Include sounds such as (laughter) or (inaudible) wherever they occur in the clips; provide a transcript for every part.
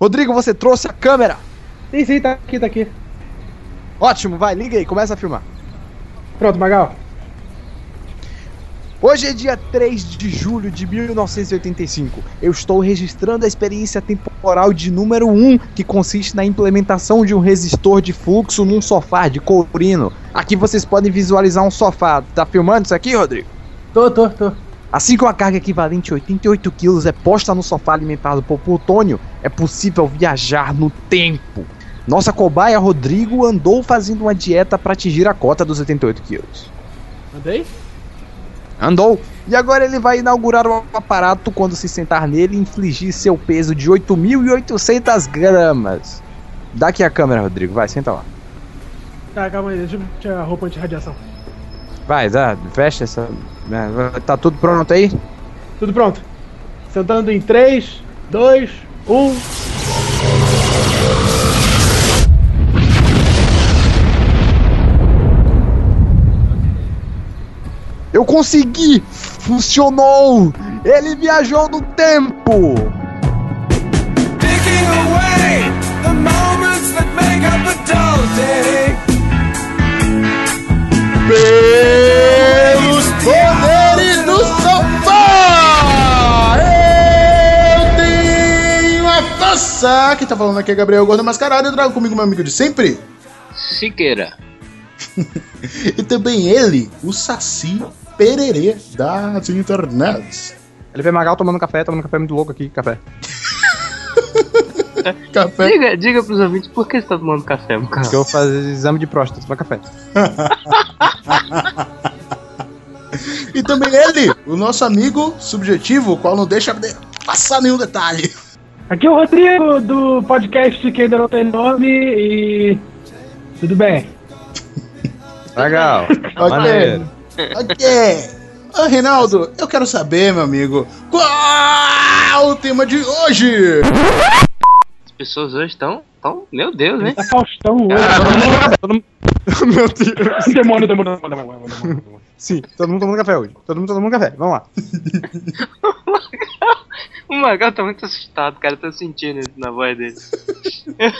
Rodrigo, você trouxe a câmera? Sim, sim, tá aqui, tá aqui. Ótimo, vai, liga aí, começa a filmar. Pronto, Magal. Hoje é dia 3 de julho de 1985. Eu estou registrando a experiência temporal de número 1, que consiste na implementação de um resistor de fluxo num sofá de courino. Aqui vocês podem visualizar um sofá. Tá filmando isso aqui, Rodrigo? Tô, tô, tô. Assim que uma carga equivalente a 88 kg é posta no sofá alimentado por plutônio, é possível viajar no tempo. Nossa cobaia Rodrigo andou fazendo uma dieta para atingir a cota dos 88 quilos. Andei? Andou. E agora ele vai inaugurar o aparato quando se sentar nele e infligir seu peso de 8.800 gramas. Dá aqui a câmera, Rodrigo. Vai, senta lá. Tá, calma aí, deixa eu tirar a roupa anti-radiação. Vai, dá, fecha essa. né, Tá tudo pronto aí? Tudo pronto. Sentando em um. 3, 2, 1. Eu consegui! Funcionou! Ele viajou no tempo! Taking away the moments that make up a dull day. Pelos força! Quem tá falando aqui é Gabriel Gordo Mascarado e eu trago comigo meu amigo de sempre. Siqueira. (laughs) E também ele, o Saci Pererê das internets. Ele vê Magal tomando café, tomando café muito louco aqui, café. (laughs) Café. Diga, diga pros ouvintes por que você tá tomando café, meu cara? Porque eu vou fazer exame de próstata, tomar café. (laughs) E também ele, o nosso amigo subjetivo, o qual não deixa de passar nenhum detalhe. Aqui é o Rodrigo do podcast que ainda não tem nome e. Tudo bem. Legal. (laughs) Ok. Ok. Ô, Reinaldo, eu quero saber, meu amigo, qual o tema de hoje? As pessoas hoje estão. Tão, meu Deus, né? Tá Faustão hoje. Todo mundo- (laughs) Meu Deus. demônio, demônio, demônio, demônio, demônio, demônio. Sim, todo mundo tomando café hoje. Todo mundo tomando café. Vamos lá. (laughs) O Magal tá muito assustado, cara. Tô sentindo isso na voz dele. Vai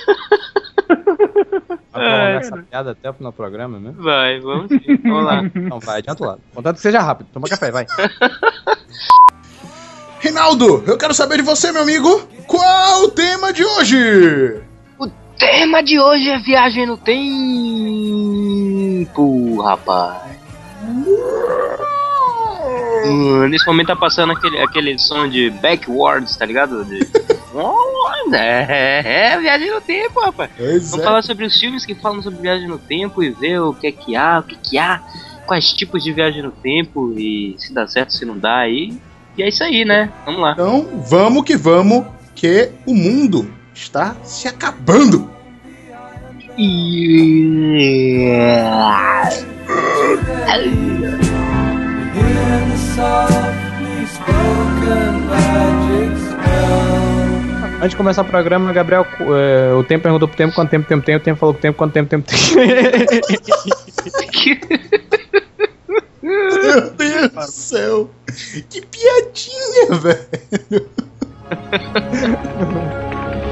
Ai, prolongar essa piada até o final do programa, né? Vai, vamos sim. Vamos lá. Não, vai, adianta o lado. Contanto que seja rápido. Toma café, vai. (laughs) Reinaldo, eu quero saber de você, meu amigo, qual o tema de hoje? O tema de hoje é viagem no tempo, rapaz. Hum, nesse momento tá passando aquele, aquele som de backwards, tá ligado? De... (laughs) é, é, viagem no tempo, rapaz. Pois Vamos é. falar sobre os filmes que falam sobre viagem no tempo e ver o que é que há, o que que há, quais tipos de viagem no tempo e se dá certo, se não dá aí. E é isso aí, né? Vamos lá. Então, vamos que vamos, que o mundo está se acabando. Antes de começar o programa, Gabriel, é, o tempo perguntou pro tempo quanto tempo tempo tem, o tempo falou pro tempo quanto tempo tempo tem. (laughs) (laughs) Meu Deus do céu. Que piadinha, velho. (laughs)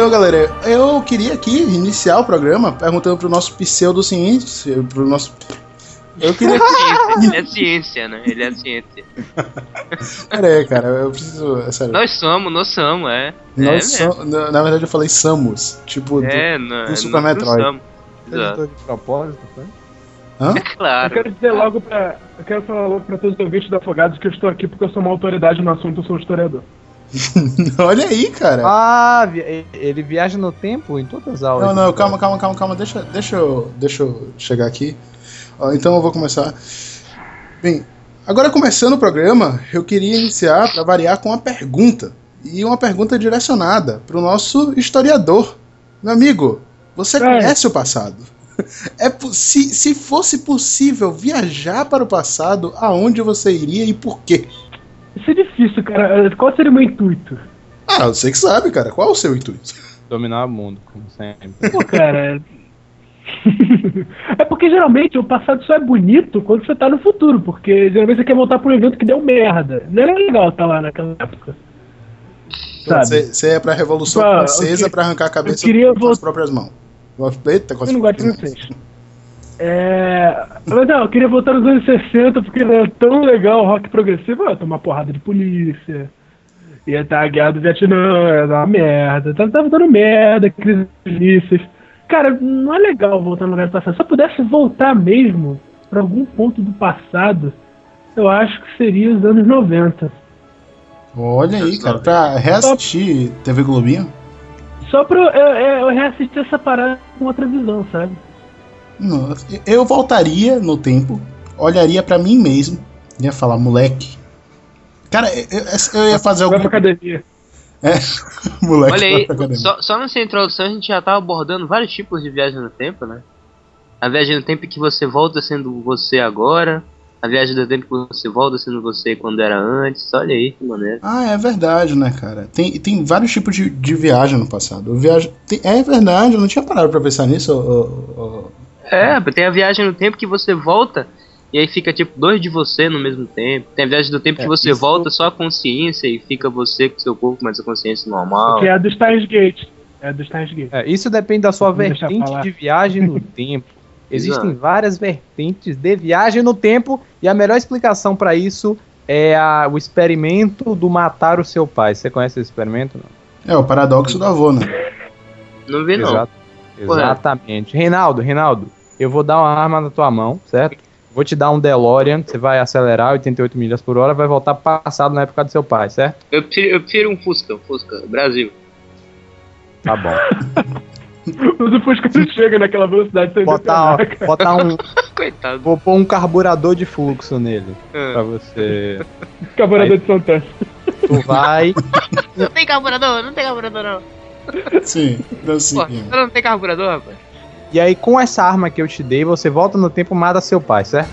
Então, galera, eu queria aqui iniciar o programa perguntando pro nosso pseudociência, pro nosso... Eu queria... (laughs) Ele é ciência, né? Ele é ciência. Pera aí, cara, eu preciso... É sério. Nós somos, nós somos, é. Nós é, som- na, na verdade eu falei Samus, tipo... do- É, não, do Super nós Metroid. somos. Exato. de propósito, foi? Hã? É Eu claro. quero dizer logo pra. Eu quero falar logo pra todos os ouvintes do Afogados que eu estou aqui porque eu sou uma autoridade no assunto, eu sou um historiador. (laughs) Olha aí, cara. Ah, vi- ele viaja no tempo em todas as aulas. Não, não, calma, calma, calma, calma. Deixa, deixa, eu, deixa eu chegar aqui. Ó, então eu vou começar. Bem, agora começando o programa, eu queria iniciar para variar com uma pergunta. E uma pergunta direcionada para o nosso historiador. Meu amigo, Você É. conhece o passado. (laughs) É, se, se fosse possível viajar para o passado, aonde você iria e por quê? Isso é difícil, cara. Qual seria o meu intuito? Ah, você que sabe, cara. Qual é o seu intuito? Dominar o mundo, como sempre. Pô, cara. é porque geralmente o passado só é bonito quando você tá no futuro, porque geralmente você quer voltar pra um evento que deu merda. Não era legal estar lá naquela época. Sabe? Você, é pra Revolução Pô, Francesa que- pra arrancar a cabeça com as próprias mãos. Eita, com as Eu não gosto de vocês. É. Mas não, eu queria voltar nos anos 60 porque era tão legal o rock progressivo. Ia tomar porrada de polícia. Ia estar a guerra do Vietnã, ia dar uma merda. Tava, tava dando merda, crise de mísseis. Cara, não é legal voltar no lugar do passado. Se eu pudesse voltar mesmo pra algum ponto do passado, eu acho que seria os anos 90. Olha aí, cara, pra reassistir TV Globinho? Só pra eu, eu, eu reassistir essa parada com outra visão, sabe? Não, eu voltaria no tempo, olharia pra mim mesmo, ia falar, moleque. Cara, eu, eu- eu ia fazer Vai algum. pra academia. É, (laughs) moleque. Olha vai aí, pra academia. só, só nessa introdução a gente já tava abordando vários tipos de viagem no tempo, né? A viagem no tempo que você volta sendo você agora, a viagem do tempo que você volta sendo você quando era antes, olha aí que maneiro. Ah, é verdade, né, cara? Tem, tem vários tipos de, de viagem no passado. Viagem, tem- é verdade, eu não tinha parado pra pensar nisso. ô- ô- ô. É, tem a viagem no tempo que você volta e aí fica tipo dois de você no mesmo tempo. Tem a viagem do tempo É, que você isso- volta só a consciência e fica você com seu corpo, mas a consciência normal. Que é a do Steins Gate. É a do Steins Gate. É, isso depende da sua vertente de viagem no (laughs) tempo. Existem Exato. várias vertentes de viagem no tempo e a melhor explicação pra isso é a- o experimento do matar o seu pai. Você conhece esse experimento? Não? É o paradoxo do avô, né? Não vi não. Exato. Exatamente. Reinaldo, Reinaldo, eu vou dar uma arma na tua mão, certo? Vou te dar um DeLorean, você vai acelerar 88 milhas por hora, vai voltar passado na época do seu pai, certo? Eu prefiro, eu prefiro um Fusca, um Fusca, Brasil. Tá bom. (laughs) Mas o Fusca não chega naquela velocidade sem Botar, depenar, botar um. (laughs) Coitado. Vou pôr um carburador de fluxo nele. Ah. Pra você. (laughs) Carburador de Santana. Tu vai. Não tem carburador, não tem carburador não. Sim, não sim. Pô, não tem carburador, rapaz? E aí, com essa arma que eu te dei, você volta no tempo e mata seu pai, certo?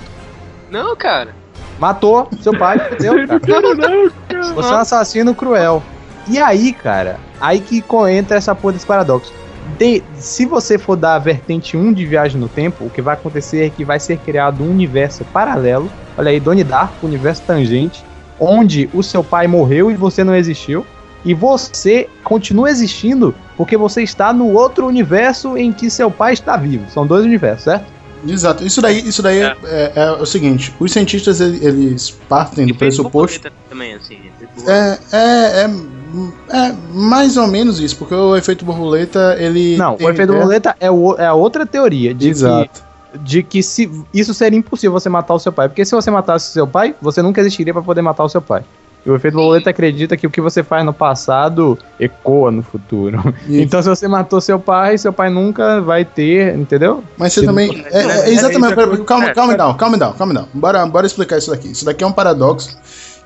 Não, cara. Matou seu pai, (laughs) entendeu? cara? Não, não, cara. Você é um assassino cruel. E aí, cara, aí que entra essa porra desse paradoxo. De- se você for dar a vertente 1 de viagem no tempo, o que vai acontecer é que vai ser criado um universo paralelo. Olha aí, Donnie Darko, universo tangente, onde o seu pai morreu e você não existiu. E você continua existindo porque você está no outro universo em que seu pai está vivo. São dois universos, certo? Exato. Isso daí, isso daí é. É, é o seguinte: os cientistas ele- eles partem do E pressuposto. borboleta Também, assim. É, é, é, é mais ou menos isso, porque o efeito borboleta ele. Não, tem- o efeito é- borboleta é, o- é a outra teoria de que Exato. de que se isso seria impossível você matar o seu pai, porque se você matasse o seu pai, você nunca existiria pra poder matar o seu pai. E o efeito borboleta acredita que o que você faz no passado ecoa no futuro. E- Então se você matou seu pai, seu pai nunca vai ter, entendeu? Mas você Se também. É, é, é, exatamente. é, pera- é, calma, é, calma down, calma down, calma down. Bora, bora explicar isso daqui. Isso daqui é um paradoxo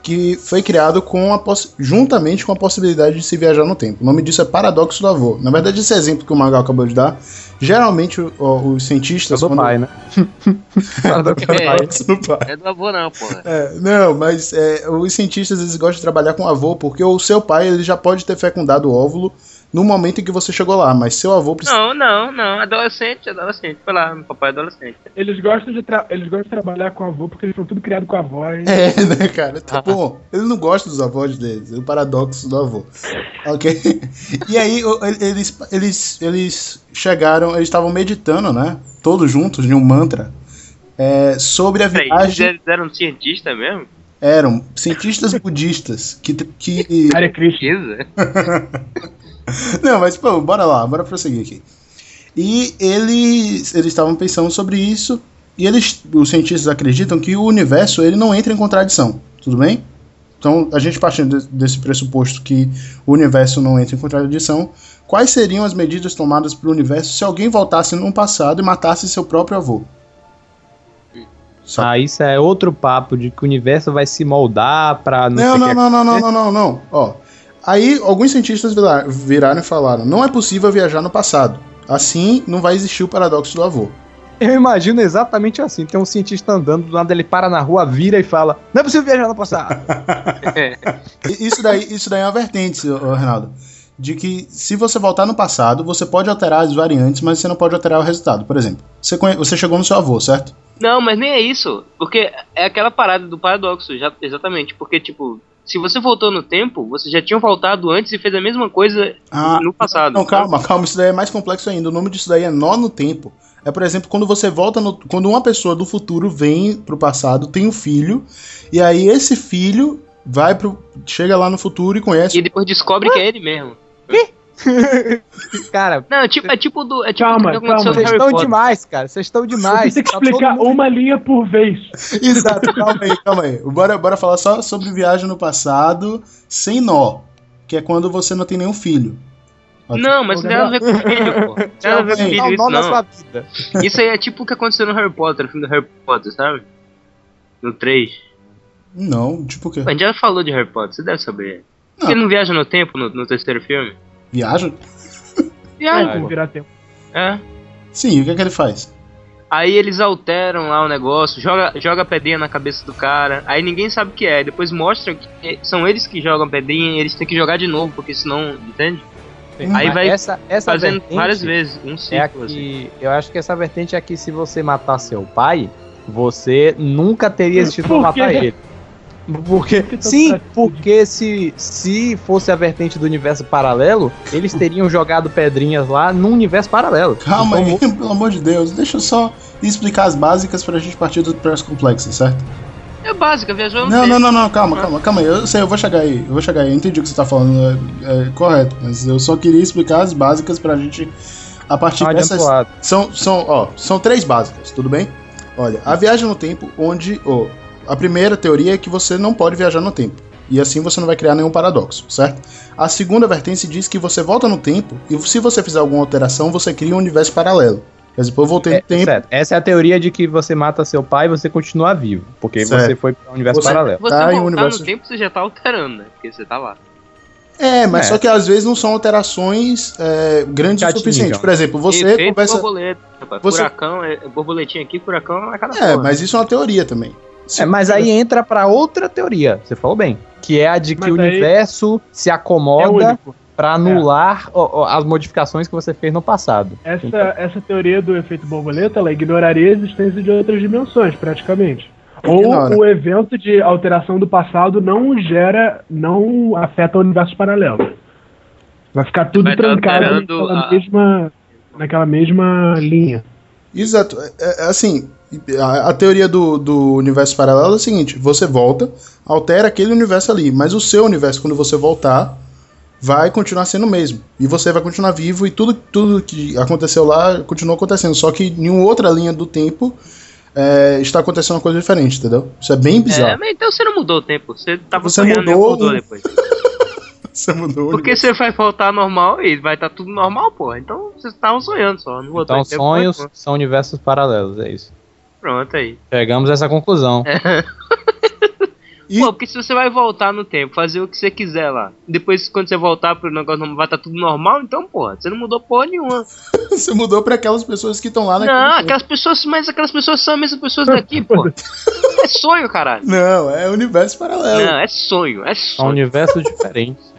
que foi criado com a juntamente com a possibilidade de se viajar no tempo. O nome disso é paradoxo do avô. Na verdade, esse exemplo que o Magal acabou de dar, geralmente o- o- os Eu cientistas. sou quando- pai, né? Paradoxo (laughs) do É. pai. Paradoxo do pai. É do avô não, porra. É, não, mas é, os cientistas eles gostam de trabalhar com avô porque o seu pai ele já pode ter fecundado o óvulo no momento em que você chegou lá, mas seu avô precisa. Não, não, não. Adolescente, adolescente. Foi lá, meu papai é adolescente. Eles gostam, de tra- eles gostam de trabalhar com avô porque eles são tudo criados com a voz. É, né, cara? Tá bom. Ele não gosta dos avós deles, é o paradoxo do avô. Ok? (laughs) E aí, o- eles, eles, eles chegaram, eles estavam meditando, né? Todos juntos, em um mantra, é, sobre a viagem. eles eram cientistas mesmo? Eram cientistas budistas que. que Hare Krishna. (laughs) (laughs) Não, mas pô, bora lá, bora prosseguir aqui. E eles eles estavam pensando sobre isso e eles, os cientistas acreditam que o universo ele não entra em contradição, tudo bem? Então, a gente partindo de- desse pressuposto que o universo não entra em contradição, quais seriam as medidas tomadas pelo universo se alguém voltasse no passado e matasse seu próprio avô? Só- Ah, isso é outro papo de que o universo vai se moldar pra não, Não, não, não, não, não, não, não, não. Ó, aí alguns cientistas vira- viraram e falaram: não é possível viajar no passado. Assim, não vai existir o paradoxo do avô. Eu imagino exatamente assim. Tem um cientista andando, do nada ele para na rua, vira e fala: Não é possível viajar no passado. (laughs) Isso daí, isso daí é uma vertente, ô, Renato. De que se você voltar no passado, você pode alterar as variantes, mas você não pode alterar o resultado. Por exemplo, você, conhe- você chegou no seu avô, certo? Não, mas nem é isso. Porque é aquela parada do paradoxo, já, exatamente. Porque, tipo, se você voltou no tempo, você já tinha voltado antes e fez a mesma coisa Ah, no passado. Não, calma, calma, isso daí é mais complexo ainda. O nome disso daí é nó no tempo. É, por exemplo, quando você volta no. Quando uma pessoa do futuro vem pro passado, tem um filho, e aí esse filho vai pro. chega lá no futuro e conhece. E depois descobre que é ele mesmo. (laughs) Cara, Não, é tipo, é tipo do. É tipo Calma, o que aconteceu calma. vocês estão demais, cara. Vocês estão demais. Você tem que Tá todo explicar mundo- uma linha por vez. (laughs) Exato, calma aí, calma aí. Bora, bora falar só sobre viagem no passado sem nó. Que é quando você não tem nenhum filho. Não, mas não tem nada a ver com filho, pô. Não a ver com Não, filho isso, não. sua vida. Isso aí é tipo o que aconteceu no Harry Potter, no filme do Harry Potter, sabe? No 3. Não, tipo o quê? A gente já falou de Harry Potter, você deve saber. Não. Ele não viaja no tempo no, no terceiro filme? Viaja? Viaja, É, virar tempo. É. Sim, o que é que ele faz? Aí eles alteram lá o negócio, joga, joga pedrinha na cabeça do cara, aí ninguém sabe o que é. Depois mostram que são eles que jogam pedrinha e eles têm que jogar de novo, porque senão, entende? Aí Mas vai essa, essa Fazendo vertente várias vezes, um É ciclo assim. que, eu acho que essa vertente é que se você matar seu pai, você nunca teria existido pra Por quê? matar ele. Porque, que tá sim, porque se, se fosse a vertente do universo paralelo, eles teriam jogado pedrinhas lá num universo paralelo. Calma Então, aí, (laughs) pelo amor de Deus. Deixa eu só explicar as básicas pra gente partir do press complexo, certo? É básica, viajou no Não, tempo. não, não, não, calma, calma, calma aí. Eu sei, eu vou chegar aí, eu vou chegar aí. Eu entendi o que você tá falando, é, é correto. Mas eu só queria explicar as básicas pra gente. A partir Não adianta dessas. São, são, ó, são três básicas, tudo bem? Olha, a viagem no tempo, onde. ó, a primeira teoria é que você não pode viajar no tempo. E assim você não vai criar nenhum paradoxo, certo? A segunda vertente diz que você volta no tempo e se você fizer alguma alteração, você cria um universo paralelo. Quer dizer, eu voltei no É, tempo. certo. Essa é a teoria de que você mata seu pai e você continua vivo. Porque Certo. você foi para um universo Você- paralelo. Você Tá, o voltar universo- no tempo, você já tá alterando, né? Porque você tá lá. É, mas É. só que às vezes não são alterações é, grandes o suficiente. atingam. Por exemplo, você Efeito conversa. borboleta, você- Furacão, é, borboletinha aqui, furacão é cada É, porra. mas isso é uma teoria também. É, mas aí entra pra outra teoria, você falou bem, que é a de que Mas o universo se É acomoda único. pra anular ó, ó, as modificações que você fez no passado. Essa, Então- essa teoria do efeito borboleta, ela ignoraria a existência de outras dimensões, praticamente. Ou Ignora. o evento de alteração do passado não gera, não afeta universos paralelos. Vai ficar tudo Vai trancado naquela, a- mesma, naquela mesma linha. Exato. É, é, assim, a, a teoria do, do universo paralelo é o seguinte: você volta, altera aquele universo ali, mas o seu universo, quando você voltar, vai continuar sendo o mesmo. E você vai continuar vivo e tudo, tudo que aconteceu lá continua acontecendo. Só que em outra linha do tempo é, está acontecendo uma coisa diferente, entendeu? Isso é bem É, bizarro. mas então você não mudou o tempo. Você tava Você sonhando e mudou acordou depois. (laughs) Você mudou. o Porque você vai voltar normal e vai estar tudo normal, porra. Então vocês estavam sonhando só. Não Então tempo, sonhos foi, são universos paralelos, é isso. Pronto aí. Chegamos a essa conclusão. E- Pô, porque se você vai voltar no tempo, fazer o que você quiser lá, depois quando você voltar pro negócio normal, vai estar tudo normal, então, porra, você não mudou porra nenhuma. (laughs) Você mudou pra aquelas pessoas que estão lá naquele Não, tempo. aquelas pessoas, mas aquelas pessoas são as mesmas pessoas daqui, pô. (laughs) É sonho, caralho. Não, é universo paralelo. Não, é sonho, é sonho. universos diferentes.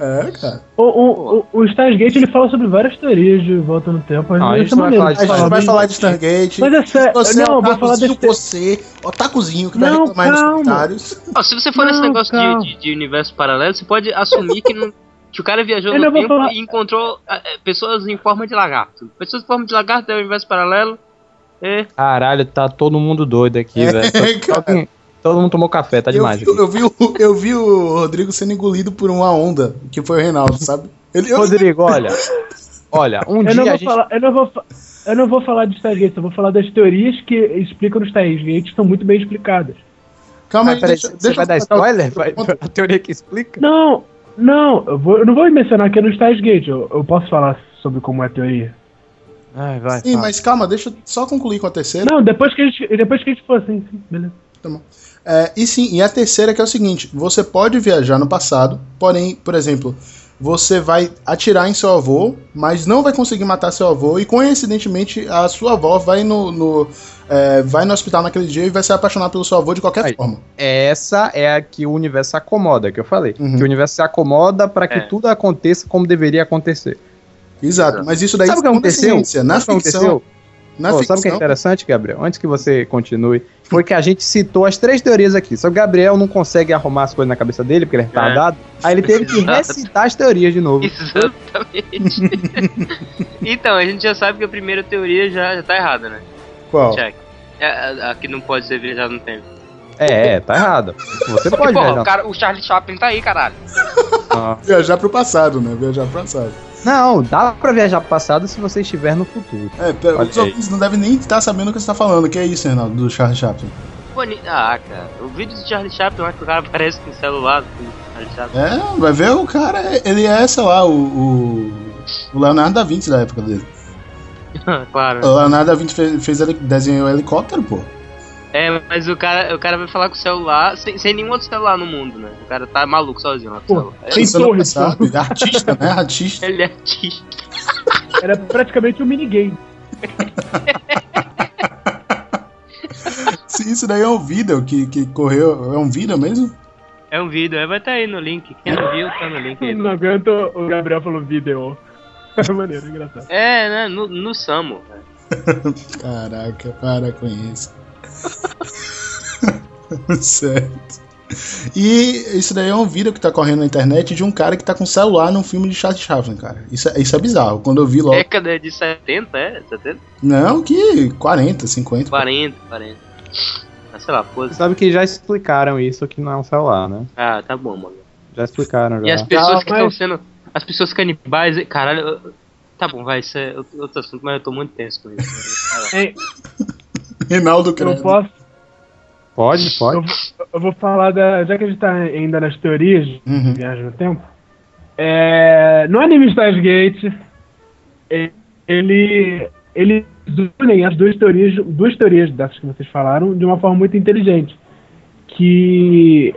É, cara. O, o, o, o Stargate ele fala sobre várias teorias de volta no tempo. A Mas gente isso é não vai falar de A gente vai falar de Stargate. Mas é sério, Você não, é vou falar desse. você, otakuzinho, que vai Não, reclamar aí nos calma. comentários. Se você for nesse Não, negócio de, calma. de, de universo paralelo, você pode assumir que, não, que o cara viajou Eu no tempo falar- e encontrou ah, eh, pessoas em forma de lagarto. Pessoas em forma de lagarto é o universo paralelo. É, Caralho, tá todo mundo doido aqui, É, velho. (laughs) todo mundo tomou café, tá Eu demais. vi, eu, vi o, eu vi o Rodrigo sendo engolido por uma onda, que foi o Reinaldo, sabe? Ele, eu, Rodrigo, (laughs) olha. Olha, um Eu não, dia a vou gente. falar, eu, não vou, eu não vou falar de Stargate, eu vou falar das teorias que explicam nos Stargate, que são muito bem explicadas. calma Ah, aí, peraí, deixa, você deixa vai eu dar spoiler? Vai, (laughs) a teoria que explica? Não, não, eu, vou, eu não vou mencionar que é no Stargate, eu, eu posso falar sobre como é a teoria. Ai, vai. Sim, fala. mas calma, deixa eu só concluir com a terceira. Não, depois que a gente, depois que a gente for assim, sim, beleza. É, e sim, e a terceira que é o seguinte: você pode viajar no passado, porém, por exemplo, você vai atirar em seu avô, mas não vai conseguir matar seu avô, e coincidentemente a sua avó vai no, no, é, vai no hospital naquele dia e vai se apaixonar pelo seu avô de qualquer Aí. forma. Essa é a que o universo se acomoda, que eu falei. Uhum. Que o universo se acomoda pra que É. tudo aconteça como deveria acontecer. Exato, mas isso daí Sabe o que a aconteceu? ciência, na Sabe o que ficção, aconteceu? Na ficção, sabe o que é interessante, Gabriel? Antes que você continue, foi que a gente citou as três teorias aqui. Só que o Gabriel não consegue arrumar as coisas na cabeça dele, porque ele é retardado. Aí ele teve que recitar as teorias de novo. Exatamente. (laughs) então, a gente já sabe que a primeira teoria já, já tá errada, né? qual? Check. É, a, a que não pode ser viajado no tempo. É, é, tá errado. Você pode Porra, viajar. o, cara, o Charlie Chaplin tá aí, caralho. Ah. Viajar pro passado, né? Viajar pro passado. Não, dá pra viajar pro passado se você estiver no futuro. É, pera, os ouvintes não devem nem estar sabendo o que você tá falando. Que é isso, Reinaldo, do Charles Chaplin? Boni- Ah, cara. O vídeo do Charlie Chaplin, lá que o cara aparece com o celular do Charlie Chaplin. É, vai ver o cara, ele é, sei lá, o, o, o Leonardo da Vinci da época dele. (laughs) claro. O Leonardo da Vinci fez, fez desenhou helicóptero, pô. É, mas o cara, o cara vai falar com o celular sem, sem nenhum outro celular no mundo, né? O cara tá maluco sozinho lá com o Pô, celular. É, Você não torre, sabe, artista, né? Artista. Ele é artista. (laughs) Era praticamente um minigame. (laughs) Se isso daí é um vídeo que, que correu, é um vídeo mesmo? É um vídeo, é, vai estar aí no link. Quem não viu, tá no link aí. Não aguento, o Gabriel falou vídeo. (laughs) É maneiro, engraçado. É, né? No, no Samo. Caraca, para com isso. (laughs) certo. E isso daí é um vídeo que tá correndo na internet de um cara que tá com celular num filme de Charles Chaplin, cara. Isso, é- isso é bizarro. Quando eu vi logo. Década de 70, é? 70? Não, que 40, 50. 40, 40. Ah, sei lá, pô. Sabe que já explicaram isso que não é um celular, né? Ah, tá bom, mano. Já explicaram E já. as pessoas Não, que estão mas- sendo. As pessoas canibais. Caralho, eu- tá bom, vai, isso é outro assunto, mas eu tô muito tenso com isso. Caralho. Reinaldo eu Credo. posso. Pode, Eu, pode. vou- eu vou falar da. Já que a gente tá ainda nas teorias de Uhum. viagem no tempo. É, no anime Stargate, ele. Eles unem as duas teorias, duas teorias dessas que vocês falaram, de uma forma muito inteligente. Que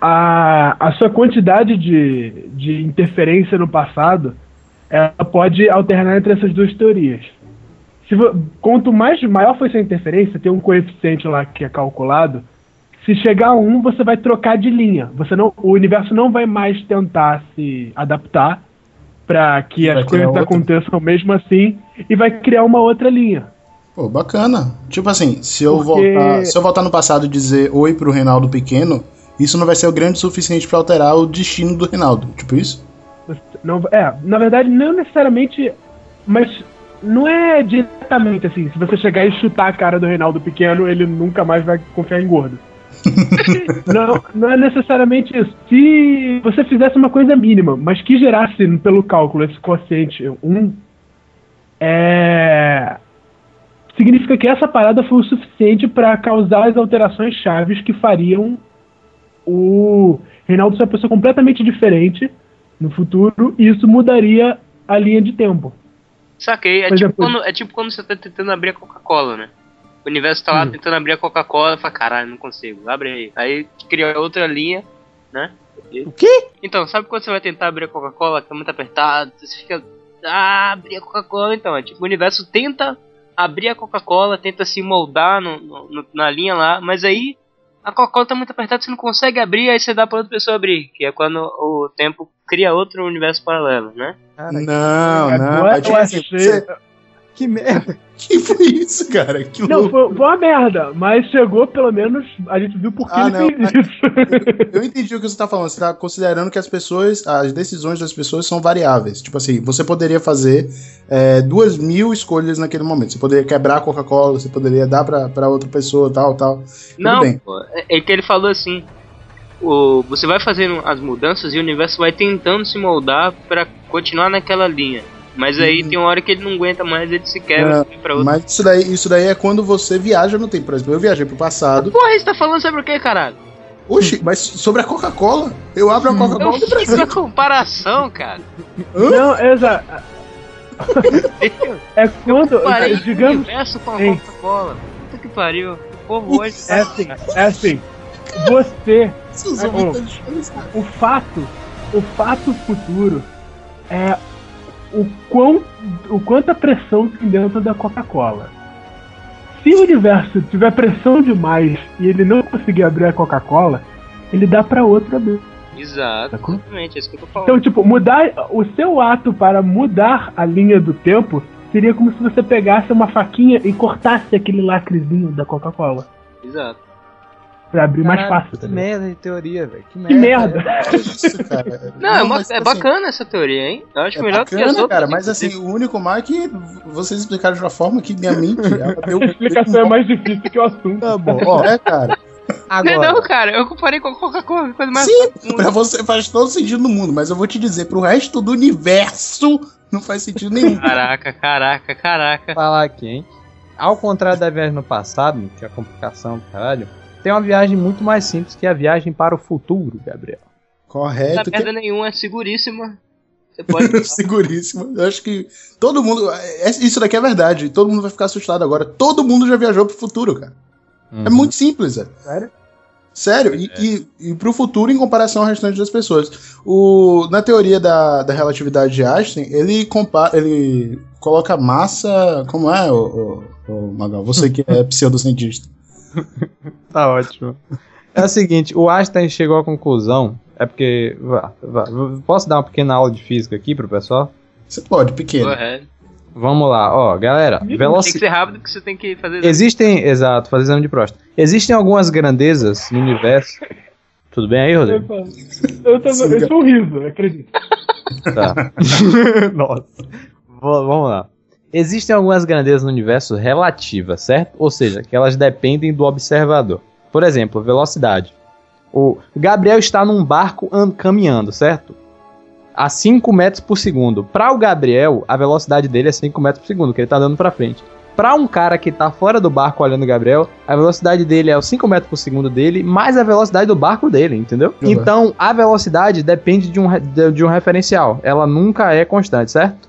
a, a sua quantidade de, de interferência no passado ela pode alternar entre essas duas teorias. Se quanto mais maior for sua interferência, tem um coeficiente lá que é calculado. Se chegar a um, você vai trocar de linha. Você não, o universo não vai mais tentar se adaptar para que Vai as coisas outra. aconteçam mesmo assim e vai criar uma outra linha. Pô, bacana. Tipo assim, se eu, Porque- voltar, se eu voltar no passado e dizer oi pro Reinaldo pequeno, isso não vai ser o grande o suficiente pra alterar o destino do Reinaldo. Tipo isso? Não, é, na verdade, não necessariamente, mas não é diretamente assim. Se você chegar e chutar a cara do Reinaldo pequeno, ele nunca mais vai confiar em gordo. (laughs) não, não é necessariamente isso. Se você fizesse uma coisa mínima, mas que gerasse pelo cálculo esse quociente 1, é, significa que essa parada foi o suficiente para causar as alterações chaves que fariam o Reinaldo ser uma pessoa completamente diferente no futuro, e isso mudaria a linha de tempo. Saquei, é tipo, quando, é tipo quando você tá tentando abrir a Coca-Cola, né? O universo tá lá Hum. tentando abrir a Coca-Cola e fala, caralho, não consigo, abre aí. Aí cria outra linha, né? O quê? Então, sabe quando você vai tentar abrir a Coca-Cola, que é muito apertado, você fica. Ah, abrir a Coca-Cola então. É tipo, o universo tenta abrir a Coca-Cola, tenta se moldar no- no- na linha lá, mas aí a Coca-Cola tá muito apertada, você não consegue abrir, aí você dá pra outra pessoa abrir, que é quando o tempo cria outro universo paralelo, né? Cara, não, não. Agora eu achei- você- que merda. (laughs) Que foi isso, cara? Que Não, louco. foi, foi uma merda, mas chegou pelo menos, a gente viu por que Ah, ele não, fez isso. (laughs) Eu entendi o que você tá falando. Você tá considerando que as pessoas, as decisões das pessoas são variáveis. Tipo assim, você poderia fazer é, duas mil escolhas naquele momento. Você poderia quebrar a Coca-Cola, você poderia dar pra, pra outra pessoa, tal, tal. Não, bem. pô, é, é que ele falou assim. O, você vai fazendo as mudanças e o universo vai tentando se moldar pra continuar naquela linha. Mas aí tem uma hora que ele não aguenta mais, ele se quebra e vai pra outra. Mas isso daí, isso daí é quando você viaja no tempo. Por exemplo, eu viajei pro passado. Porra, você tá falando sobre o que, caralho? Oxi, mas sobre a Coca-Cola? Eu abro a Eu Coca-Cola do fiz Brasil. uma comparação, cara. Não, exato. (laughs) É quando, digamos, universo com a. Coca-Cola. Puta que pariu. O povo hoje é assim, é assim. Você, É, o fato o fato futuro é o, quão, o quanto a pressão tem dentro da Coca-Cola. Se o universo tiver pressão demais e ele não conseguir abrir a Coca-Cola, ele dá pra outro abrir. Exato, Sacou? exatamente, é isso que eu tô falando. Então, tipo, mudar o seu ato para mudar a linha do tempo seria como se você pegasse uma faquinha e cortasse aquele lacrezinho da Coca-Cola. Exato. Pra abrir mais Caralho, fácil. Que tá ligado? merda de teoria, velho. Que merda. Que merda! É isso, cara. Não, é, uma- mas, é assim, bacana essa teoria, hein? Eu acho É melhor do que as bacana, outras. cara, mas assim, o único mal é que vocês explicaram de uma forma que minha mente. ela (laughs) deu- A explicação é mais difícil que o assunto. Tá bom, ó. É, cara. Não, Agora, não, cara, eu comparei com Coca-Cola, coisa mais. Sim, pra você faz todo sentido no mundo, mas eu vou te dizer, pro resto do universo não faz sentido nenhum. Caraca, caraca, caraca. falar aqui, hein? Ao contrário da viagem no passado, que é a complicação caralho, tem uma viagem muito mais simples que é a viagem para o futuro, Gabriel. Não Correto, dá que merda nenhuma, é seguríssima. Você pode. (laughs) é seguríssimo. Eu acho que todo mundo. é- Isso daqui é verdade. Todo mundo vai ficar assustado agora. Todo mundo já viajou pro futuro, cara. É muito simples, velho. Sério? Sério, e, e, e pro futuro em comparação ao restante das pessoas. O, na teoria da, da relatividade de Einstein, ele compara, ele coloca massa. Como é, o, o, o Magal? Você que é (laughs) pseudocientista. (laughs) Tá ótimo. É o seguinte, o Einstein chegou à conclusão, é porque. vá, vá, posso dar uma pequena aula de física aqui pro pessoal? Você pode, pequeno. Vamos lá, ó, galera. Tem que Velocidade. ser rápido que você tem que fazer. Existem, exato, fazer exame de próstata. Existem algumas grandezas no universo. Tudo bem aí, Rodrigo? tô- eu, tô, eu sou um riso, acredito. Tá. (laughs) (laughs) Nossa. Vamos lá. Existem algumas grandezas no universo relativas, certo? Ou seja, que elas dependem do observador. Por exemplo, velocidade. O Gabriel está num barco an- caminhando, certo? A 5 metros por segundo. Para o Gabriel, a velocidade dele é 5 metros por segundo, que ele está dando para frente. Para um cara que está fora do barco olhando o Gabriel, a velocidade dele é os 5 metros por segundo dele, mais a velocidade do barco dele, entendeu? Uhum. Então, a velocidade depende de um, de de um referencial. Ela nunca é constante, certo?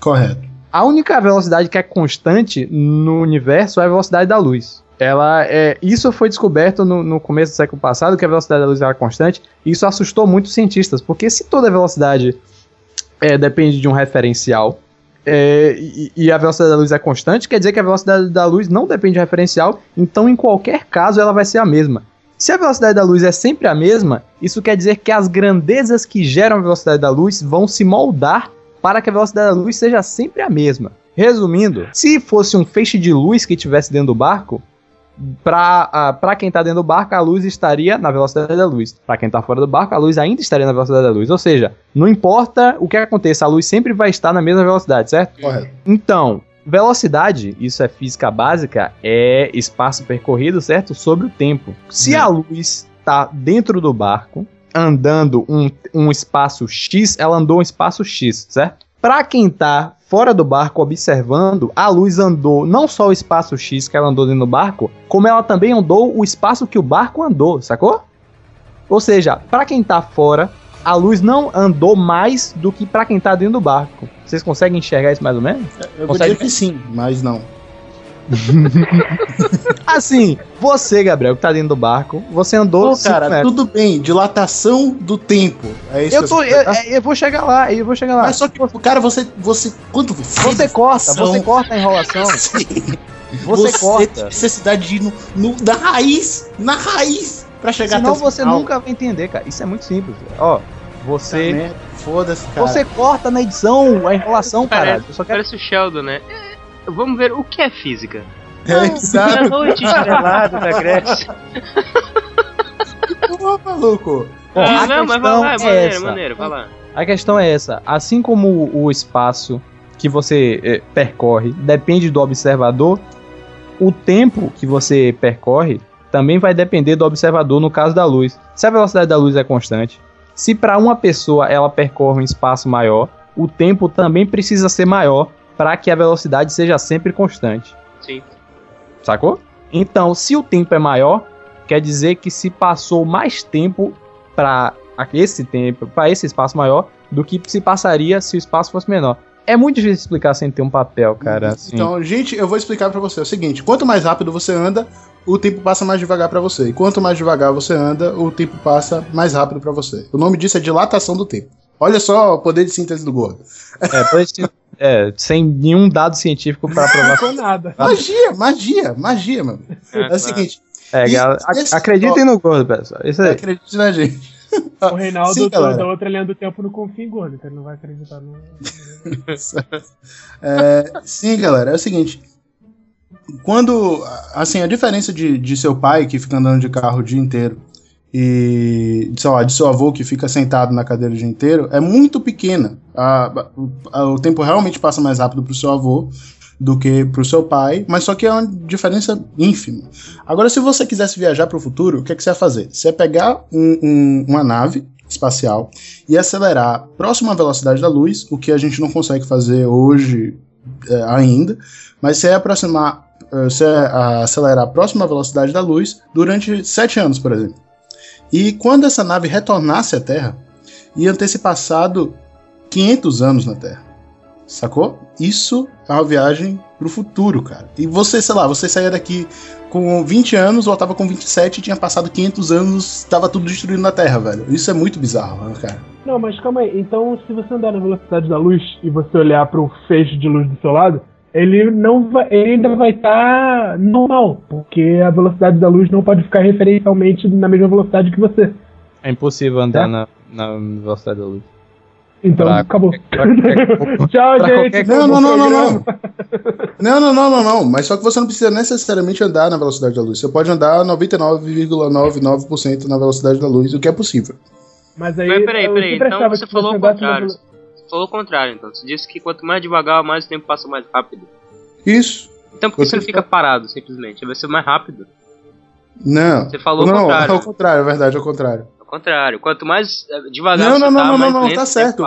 Correto. A única velocidade que é constante no universo é a velocidade da luz. Ela é, isso foi descoberto no, no começo do século passado, que a velocidade da luz era constante. E isso assustou muitos cientistas, porque se toda velocidade é, depende de um referencial é, e, e a velocidade da luz é constante, quer dizer que a velocidade da luz não depende de referencial, então em qualquer caso ela vai ser a mesma. Se a velocidade da luz é sempre a mesma, isso quer dizer que as grandezas que geram a velocidade da luz vão se moldar para que a velocidade da luz seja sempre a mesma. Resumindo, se fosse um feixe de luz que estivesse dentro do barco, para quem está dentro do barco, a luz estaria na velocidade da luz. Para quem está fora do barco, a luz ainda estaria na velocidade da luz. Ou seja, não importa o que aconteça, a luz sempre vai estar na mesma velocidade, certo? Correto. Então, velocidade, isso é física básica, é espaço percorrido, certo? Sobre o tempo. Se a luz está dentro do barco, andando um, um espaço X, ela andou um espaço X, certo? Para quem tá fora do barco observando, a luz andou não só o espaço X que ela andou dentro do barco, como ela também andou o espaço que o barco andou, sacou? Ou seja, para quem tá fora, a luz não andou mais do que para quem tá dentro do barco. Vocês conseguem enxergar isso mais ou menos? Eu Consegue- dizer que sim, mas não. (laughs) Assim, você, Gabriel, que tá dentro do barco, você andou Pô, cara, metros. tudo bem, dilatação do tempo. É isso Eu, tô, você eu, tá- eu vou chegar lá, eu vou chegar lá. Mas só que, cara, você. você quando você. Você corta, São- você corta a enrolação. (laughs) Sim. Você corta. tem necessidade de ir no, no- na raiz, na raiz, pra chegar Senão até o você final. nunca vai entender, cara. Isso é muito simples. Ó, você. Merda, Foda-se, cara. Você corta na edição a enrolação, caralho. Parece, quero. parece o Sheldon, né? Vamos ver o que é física. É, exato. A noite estrelada da Grécia. (laughs) Pô, maluco. Bom, Ah, a não, mas vai questão lá, é maneiro, essa. maneiro, vai lá. A questão é essa. Assim como o espaço que você eh, percorre depende do observador, o tempo que você percorre também vai depender do observador no caso da luz. Se a velocidade da luz é constante, se para uma pessoa ela percorre um espaço maior, o tempo também precisa ser maior para que a velocidade seja sempre constante. Sim. Sacou? Então, se o tempo é maior, quer dizer que se passou mais tempo para esse tempo, para esse espaço maior, do que se passaria se o espaço fosse menor. É muito difícil explicar sem ter um papel, cara. Assim. Então, gente, eu vou explicar pra você. É o seguinte: quanto mais rápido você anda, o tempo passa mais devagar pra você. E quanto mais devagar você anda, o tempo passa mais rápido pra você. O nome disso é dilatação do tempo. Olha só o poder de síntese do gordo. É, pode ser- é, sem nenhum dado científico pra provar. Não nada. Magia, magia, magia, mano. É, o seguinte: É, E galera, esse- acreditem no gordo, pessoal. Isso aí. acredite na gente. O Reinaldo Sim, galera. outra linha do tempo não confia em gordo, então ele não vai acreditar no. É, sim, galera, é o seguinte. Quando, assim, a diferença de, de seu pai que fica andando de carro o dia inteiro e, sei lá, de seu avô que fica sentado na cadeira o dia inteiro é muito pequena. A- a- o tempo realmente passa mais rápido pro seu avô do que pro seu pai, mas só que é uma diferença ínfima. Agora, se você quisesse viajar para o futuro, o que, é que você ia fazer? Você ia pegar um- um- uma nave espacial e acelerar próximo à velocidade da luz, o que a gente não consegue fazer hoje é, ainda, mas você ia aproximar, eh, você acelerar próximo à velocidade da luz durante sete anos, por exemplo. E quando essa nave retornasse à Terra, ia ter se passado 500 anos na Terra. Sacou? Isso é uma viagem pro futuro, cara. E você, sei lá, você saía daqui com 20 anos, voltava com 27 e tinha passado 500 anos, tava tudo destruído na Terra, velho. Isso é muito bizarro, né, cara. Não, mas calma aí. Então, se você andar na velocidade da luz e você olhar para o feixe de luz do seu lado, ele não vai, ele ainda vai estar normal, porque a velocidade da luz não pode ficar referencialmente na mesma velocidade que você. É impossível andar É? na, na velocidade da luz. Então, Pra acabou. qualquer- (laughs) Tchau, gente. Não, não, não, não, não. (laughs) Não, não, não, não, não. Mas só que você não precisa necessariamente andar na velocidade da luz. Você pode andar 99,99% na velocidade da luz, o que é possível. Mas aí. Mas peraí, peraí. Então você falou o contrário. velo- Você falou o contrário, então. Você disse que quanto mais devagar, mais o tempo passa mais rápido. Isso. Então por que você não tô- fica parado, simplesmente? Vai ser mais rápido. Não. Você falou o não, contrário. é o contrário, é verdade, é o contrário. Ao contrário. Quanto mais eh, devagar Não, você não, não, tá, não, não, mais não, lento tá o certo.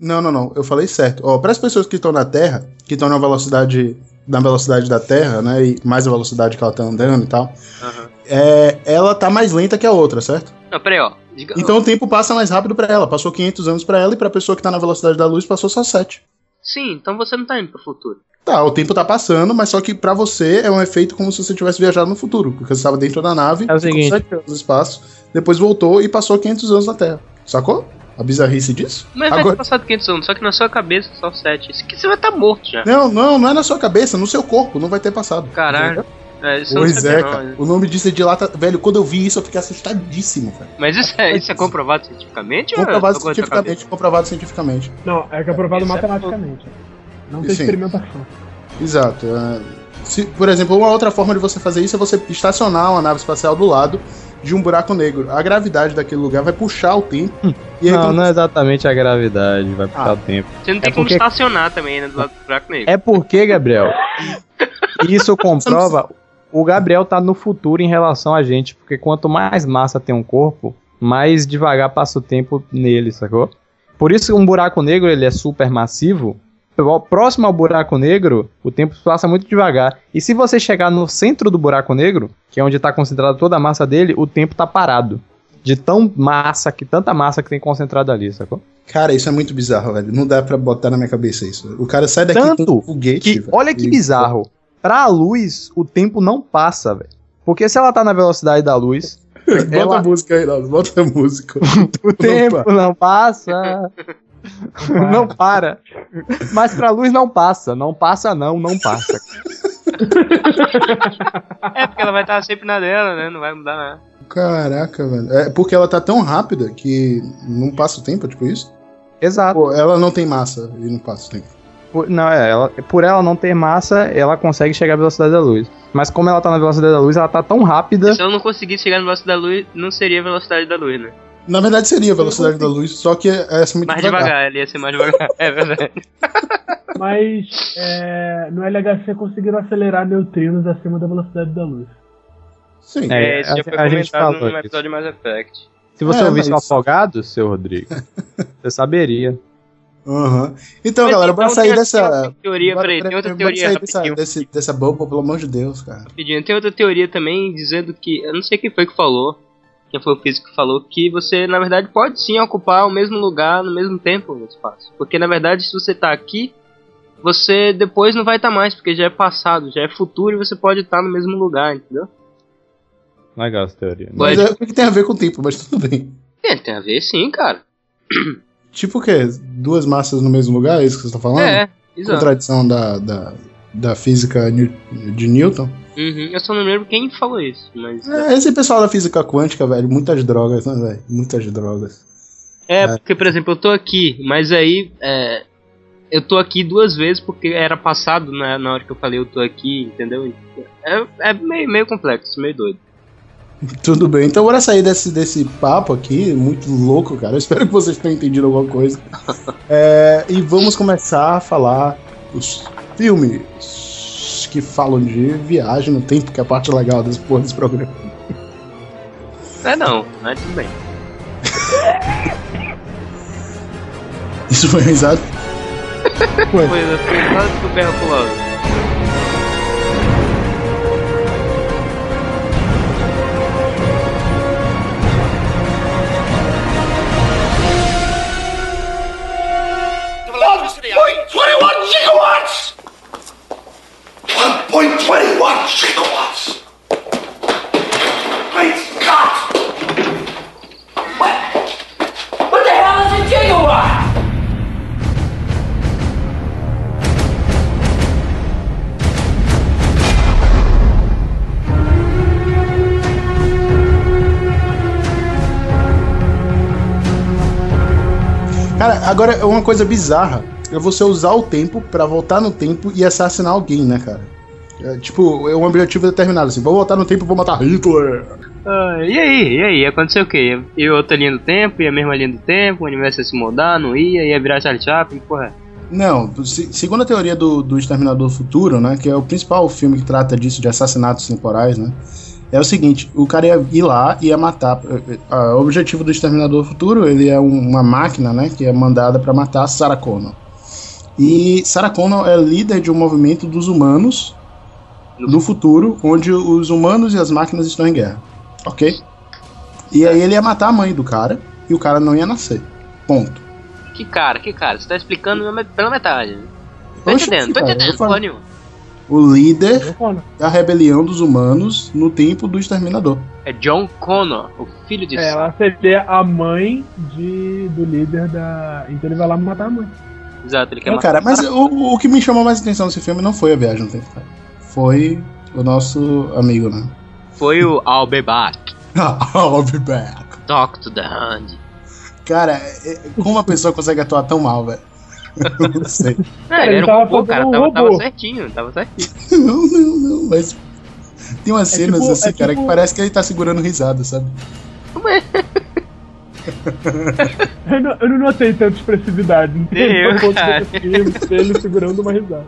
Não, não, não, eu falei certo. Ó, para as pessoas que estão na Terra, que estão na velocidade na velocidade da Terra, né, e mais a velocidade que ela tá andando e tal, Aham. é, ela tá mais lenta que a outra, certo? Não, peraí, ó. Diga- Então o tempo passa mais rápido pra ela. Passou 500 anos pra ela e pra pessoa que tá na velocidade da luz passou só 7. Sim, então você não tá indo pro futuro. Tá, o tempo tá passando, mas só que pra você é um efeito como se você tivesse viajado no futuro, porque você estava dentro da nave, É o ficou seguinte. 7 anos no espaço, depois voltou e passou 500 anos na Terra. Sacou? A bizarrice disso? Mas vai Agora- ter passado 500 anos, só que na sua cabeça só 7. Isso aqui você vai estar morto já. Não, não, não é na sua cabeça, no seu corpo, não vai ter passado. Caralho. Entendeu? É, isso eu não Pois é, não. cara. O nome disso é dilata. Velho, quando eu vi isso, eu fiquei assustadíssimo, velho. Mas isso é, isso é comprovado cientificamente? ou Comprovado é sua cientificamente, comprovado cientificamente. Não, é que é provado Isso é matematicamente. Não tem Sim. experimentação. Exato. é. Se, por exemplo, uma outra forma de você fazer isso é você estacionar uma nave espacial do lado de um buraco negro. A gravidade daquele lugar vai puxar o tempo. e aí, Não, não é exatamente a gravidade, vai puxar Ah. o tempo. Você não tem É como porque- estacionar também, né, do lado do buraco negro. É porque, Gabriel, (laughs) isso comprova. O Gabriel tá no futuro em relação a gente, porque quanto mais massa tem um corpo, mais devagar passa o tempo nele, sacou? Por isso um buraco negro ele é super massivo. Pró- Próximo ao buraco negro, o tempo passa muito devagar. E se você chegar no centro do buraco negro, que é onde está concentrada toda a massa dele, o tempo tá parado. De tão massa que tanta massa que tem concentrada ali, sacou? Cara, isso é muito bizarro, velho. Não dá pra botar na minha cabeça isso. O cara sai daqui Tanto com um foguete. Que, velho, olha que e- bizarro. Pra luz, o tempo não passa, velho. Porque se ela tá na velocidade da luz, (laughs) Bota ela- a música aí, Naldo. Bota a música. (laughs) o tempo não passa. (laughs) não para. Mas pra luz não passa. Não passa, não, não passa. É, porque ela vai estar sempre na dela, né? Não vai mudar nada. Caraca, velho. É porque ela tá tão rápida que não passa o tempo, tipo isso? Exato. Pô, ela não tem massa e não passa o tempo. Por, não, é, ela, por ela não ter massa, ela consegue chegar à velocidade da luz. Mas como ela tá na velocidade da luz, ela tá tão rápida. Se ela não conseguisse chegar na velocidade da luz, não seria a velocidade da luz, né? Na verdade seria a velocidade da luz, só que essa é muito Mais devagar. devagar, ele ia ser mais devagar. (laughs) É verdade. (laughs) Mas é, no LHC conseguiram acelerar neutrinos acima da velocidade da luz. Sim. É, É, isso já a- foi a gente comentado falou no episódio mais Effect. Se você É, ouvisse mas- afogado, seu Rodrigo, (laughs) você saberia. Aham. Então, Mas galera, então bora sair dessa. Teoria, bora- peraí, tem outra bora teoria sair dessa, desse, dessa bubble, pelo amor de Deus, cara. Rapidinho. Tem outra teoria também dizendo que. Eu não sei quem foi que falou. Quem foi o físico que falou que você, na verdade, pode sim ocupar o mesmo lugar no mesmo tempo no espaço. Porque, na verdade, se você tá aqui, você depois não vai estar mais, porque já é passado, já é futuro e você pode estar no mesmo lugar, entendeu? Legal essa teoria. Mas Pode. é, o que que tem a ver com o tempo? Mas tudo bem. É, tem a ver sim, cara. (clears throat) Tipo o quê? Duas massas no mesmo lugar? É isso que você tá falando? É, exato. Contradição da, da, da física de Newton? Uhum, eu só não lembro quem falou isso, mas. É, esse pessoal da física quântica, velho, muitas drogas, né, velho? Muitas drogas. É, porque, por exemplo, eu tô aqui, mas aí. É, eu tô aqui duas vezes porque era passado na, na hora que eu falei eu tô aqui, entendeu? É, é meio, meio complexo, meio doido. Tudo bem, então bora sair desse, desse papo aqui, muito louco, cara. Eu espero que vocês tenham entendido alguma coisa. (laughs) É, e vamos começar a falar os filmes que falam de viagem no tempo, que é a parte legal desse porra desse programa. É não, mas tudo bem. Isso foi risado? Foi, foi lá do berro pro lado. Gigawatts! 1.21 gigawatts! Great Scott! What? What the hell is a gigawatt? Cara, agora uma coisa bizarra é você usar o tempo pra voltar no tempo e assassinar alguém, né, cara? É, tipo, é um objetivo determinado, assim, vou voltar no tempo e vou matar Hitler. Ah, e aí, e aí, aconteceu o quê? Ia outra linha do tempo, ia a mesma linha do tempo, o universo ia se mudar, não ia, ia virar Charlie Chaplin, porra. Não, se- segundo a teoria do, do Exterminador do Futuro, né, que é o principal filme que trata disso, de assassinatos temporais, né, é o seguinte, o cara ia ir lá e ia matar. eh, eh, O objetivo do Exterminador do Futuro, ele é um- uma máquina, né, que é mandada pra matar Sarah Connor. E Sarah Connor é líder de um movimento dos humanos no futuro, onde os humanos e as máquinas estão em guerra, ok? E aí ele ia matar a mãe do cara, e o cara não ia nascer. Ponto. Que cara, que cara, você tá explicando me- pela metade. né? Tô Oxe, entendendo, tô cara, entendendo, porra nenhuma. O líder da rebelião dos humanos no tempo do exterminador. É John Connor, o filho de É, ela seria a mãe de, do líder da. Então ele vai lá matar a mãe. Exato, ele quer Não, matar cara, mas o, o que me chamou mais atenção nesse filme não foi a viagem no tempo, cara. Foi o nosso amigo, né? Foi o I'll be back, I'll (laughs) be back. talk to the hand. Cara, é- como uma pessoa consegue atuar tão mal, velho? (laughs) Não sei. É, ele ele era um tava robô, cara, um tava, tava certinho, tava certinho. (laughs) Não, não, não, mas. Tem umas cenas tipo- assim, é cara, tipo- que parece que ele tá segurando risada, sabe? Eu não, eu não notei tanta expressividade. Nem eu, cara. dele segurando uma risada.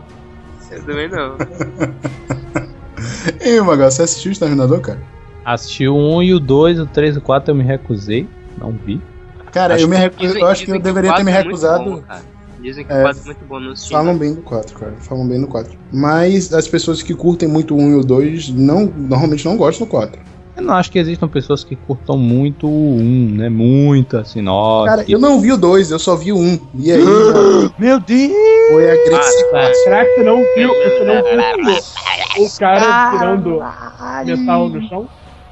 Eu também não. (laughs) Ei, Magal, você assistiu o Exterminador, cara? Assisti o 1 e o 2, o 3 e o 4 eu me recusei. Não vi. Cara, Acho eu, me recu- Dizem- eu acho que eu deveria ter me é recusado. bom. Dizem que É, o 4 é muito bom no cinema. Falam bem do 4, cara. Falam bem do 4. Mas as pessoas que curtem muito o 1 e o 2 não, normalmente não gostam do 4. Eu não acho que existam pessoas que curtam muito o 1, né? Muito assim, nossa. Cara, que- eu não vi o 2, eu só vi o 1. E aí, (gasps) Meu Deus! foi agressivo. Ah, Será que você não viu? Você não viu o cara tirando metal no chão?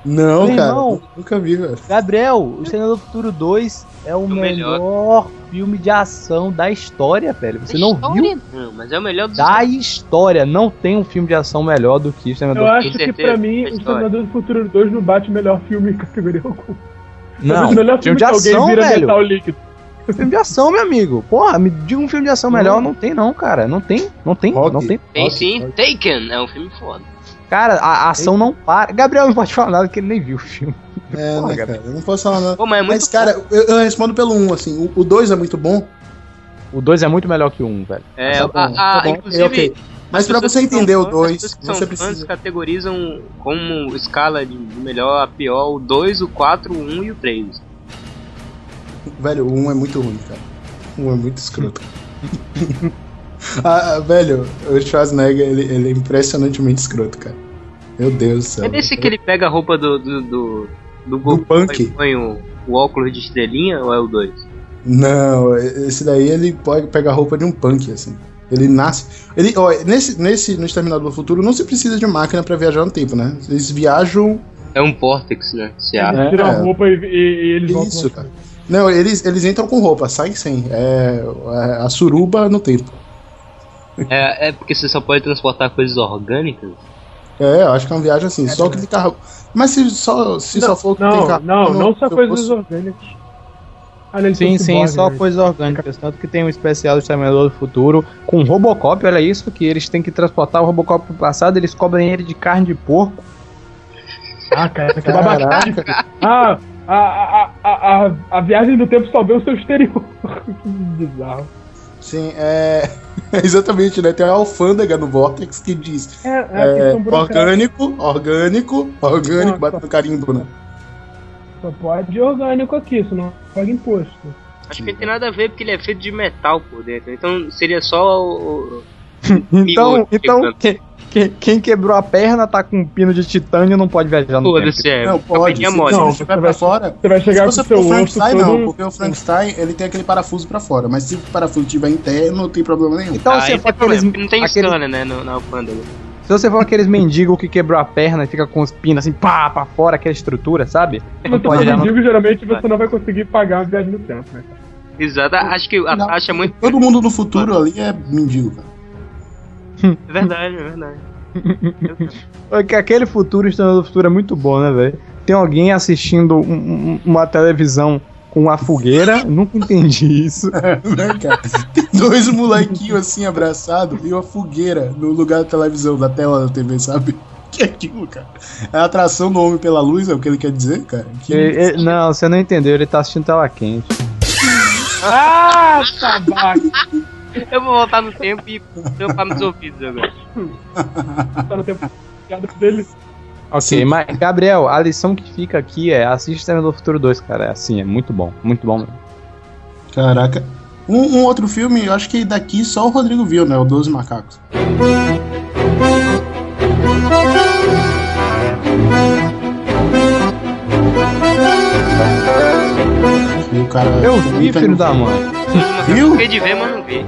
Não, Meu cara, irmão. nunca vi, velho. Gabriel, o Exterminador do Futuro 2 é o, O melhor, melhor. filme de ação da história, velho. Você não História? viu? Não, mas é o melhor dos Da história. Não tem um filme de ação melhor do que Eu Exterminador do acho que certeza, pra mim, é o história. Exterminador do Futuro 2 não bate melhor filme em categoria alguma. Não, o melhor filme filme de ação, velho. metal líquido. Filme de ação, meu amigo. Porra, me diga um filme de ação melhor. Não tem, não, cara. Não tem, não tem, Rock. não tem. Tem sim, rock. Taken, é um filme foda. Cara, a, a ação não para. Gabriel não pode falar nada que ele nem viu o filme. É, Porra, né, Gabriel. cara? Eu não posso falar nada. Pô, mas é Mas, cara, eu, eu respondo pelo 1, assim. O 2 é muito bom. O 2 é muito melhor que o 1, velho. É, bom, a, a- tá inclusive, ok, ok. Mas as pra você entender o fãs- 2, que são você fãs precisa. categorizam como escala de de melhor a pior o 2, o 4, o 1 e o 3. Velho, o 1 é muito ruim, cara. O 1 é muito escroto. (laughs) ah, velho, o Schwarzenegger, ele, ele é impressionantemente escroto, cara. Meu Deus do céu. É desse que ele pega a roupa do. do. do, do, Goku punk. e põe o, o óculos de estrelinha ou é o 2? Não, esse daí ele pode pegar a roupa de um punk, assim. Ele nasce. Ele, ó, nesse, nesse, no Exterminador do Futuro não se precisa de máquina pra viajar no tempo, né? Eles viajam. É um vortex, né? Se abre. Eles tiram É. a roupa e, e- e eles voltam. Isso, cara. Não, eles, eles entram com roupa, saem sem. É, é a suruba no tempo. É, é porque você só pode transportar coisas orgânicas? É, eu acho que é uma viagem assim. só que tem carro. Mas se só, se só for que tem Não, carro. não, não só eu coisas posso- orgânicas. Ah, não, Sim, sim, só né? coisas orgânicas. Tanto que tem um especial do Exterminador do Futuro com Robocop, olha isso, que eles têm que transportar o Robocop pro passado, eles cobrem ele de carne de porco. Ah, cara, que babaquice. Caraca, Ah, a, a, a, a, a viagem do tempo só vê o seu exterior. (laughs) que bizarro. Sim, é. (laughs) Exatamente, né? Tem uma alfândega no Vortex que diz É, é, é, burocrática. orgânico, orgânico, orgânico, bate no carimbo, né? Só pode orgânico aqui, senão paga imposto. Acho que não tem nada a ver porque ele é feito de metal por dentro. Então seria só o. (laughs) Então, então. Quem, quem- quebrou a perna tá com um pino de titânio não pode viajar no tempo. Foda-se, é. Não, pode. Se, mole. se Não, você pra vai- fora. Você vai Se chegar com você o seu o osso Frankenstein, todo... não, porque o Frankenstein ele tem aquele parafuso pra fora, mas se o parafuso estiver interno, não tem problema nenhum. Então, Ah, se for tem aqueles, não tem aqueles- scanner, né, no, na alfândega. se você for aqueles mendigos que quebrou a perna e fica com os pinos assim, pá, pra fora, aquela estrutura, sabe? Se Não você pode no mendigo, geralmente você não vai conseguir pagar uma viagem no tempo, né? Exato, acho que a Não, taxa é muito. Todo mundo no futuro ali é mendigo, cara. É verdade, é verdade. Porque aquele futuro, Exterminador do Futuro é muito bom, né, velho? Tem alguém assistindo um- um- uma televisão com uma fogueira, nunca entendi isso. (laughs) né, cara? Tem dois molequinhos assim abraçados e uma fogueira no lugar da televisão, da tela da TV, sabe? (laughs) Que é aquilo, cara? É a atração do homem pela luz, é o que ele quer dizer, cara? Que... Ele- ele- não, você não entendeu, ele tá assistindo tela quente. Ah, tabaco! (laughs) Eu vou voltar no tempo e tampar meus ouvidos agora. Tá no tempo piada dele. Ok, mas Gabriel, a lição que fica aqui é assiste Exterminador do Futuro 2, cara. É assim, é muito bom, muito bom mesmo. Caraca. Um, um outro filme, eu acho que daqui só o Rodrigo viu, né? O Doze Macacos. E o cara. Eu vi, filho da mãe. Viu? Fiquei de ver, mas não vi.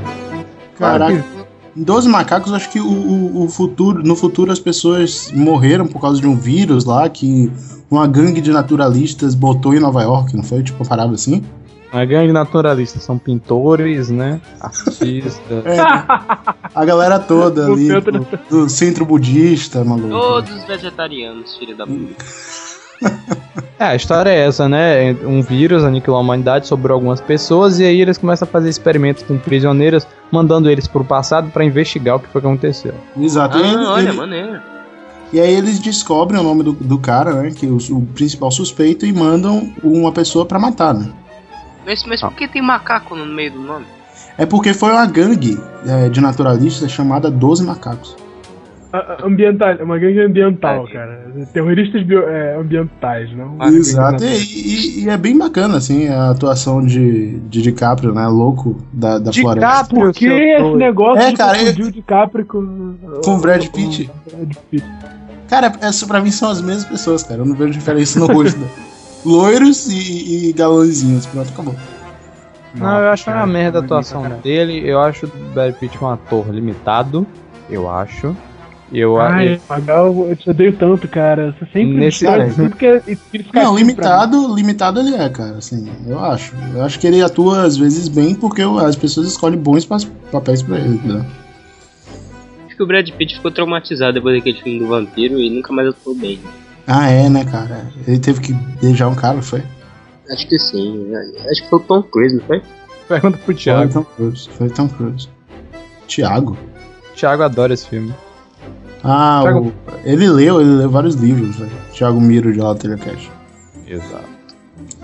Caraca. Em 12 macacos, acho que o, o, o futuro, no futuro as pessoas morreram por causa de um vírus lá que uma gangue de naturalistas botou em Nova York, não foi? Tipo, uma parada assim? A gangue naturalista são pintores, né? Artistas. (laughs) É, a galera toda (laughs) ali do, do centro budista, maluco. Todos vegetarianos, filho da puta. (laughs) É, a história é essa, né? Um vírus aniquilou a humanidade, sobrou algumas pessoas, e aí eles começam a fazer experimentos com prisioneiros, mandando eles pro passado pra investigar o que foi que aconteceu. Exato. Ah, e, ele- olha, ele- maneiro. e aí eles descobrem o nome do, do cara, né? Que é o, o principal suspeito, e mandam uma pessoa pra matar, né? Mas, mas por que tem macaco no meio do nome? É porque foi uma gangue é, de naturalistas chamada 12 Macacos. Ambiental, uma gangue ambiental, É. cara. Terroristas bio- é, ambientais, não? Ah, Exato, e, e- e é bem bacana, assim, a atuação de, de DiCaprio, né? Louco da, da floresta. DiCaprio, Por que esse negócio É, de cara, o DiCaprio com... Com o Brad Pitt. com Brad Pitt? Cara, essa pra mim são as mesmas pessoas, cara. Eu não vejo diferença no rosto. né? (laughs) Loiros e, e galãozinhos. Pronto, acabou. Não, eu acho uma cara, merda a não atuação dele. Eu acho o Brad Pitt um ator limitado. Eu acho. Eu Ai, acho. Magal, eu te odeio tanto, cara. Você sempre Nesse- tudo que é Não, mim. limitado, limitado ele é, cara, assim, eu acho. Eu acho que ele atua às vezes bem porque as pessoas escolhem bons pa- papéis pra ele, né? Acho que o Brad Pitt ficou traumatizado depois daquele filme do vampiro e nunca mais atuou bem. Ah, é, né, cara? Ele teve que beijar um cara, foi? Acho que sim. Acho que foi o Tom Cruise, não foi? Pergunta pro Foi Thiago. Tom Cruise. Foi Tom Cruise. Tiago? Thiago adora esse filme. Ah, Thiago- o- ele leu, ele leu vários livros, velho. Thiago Miro de Lateral Cash. Exato.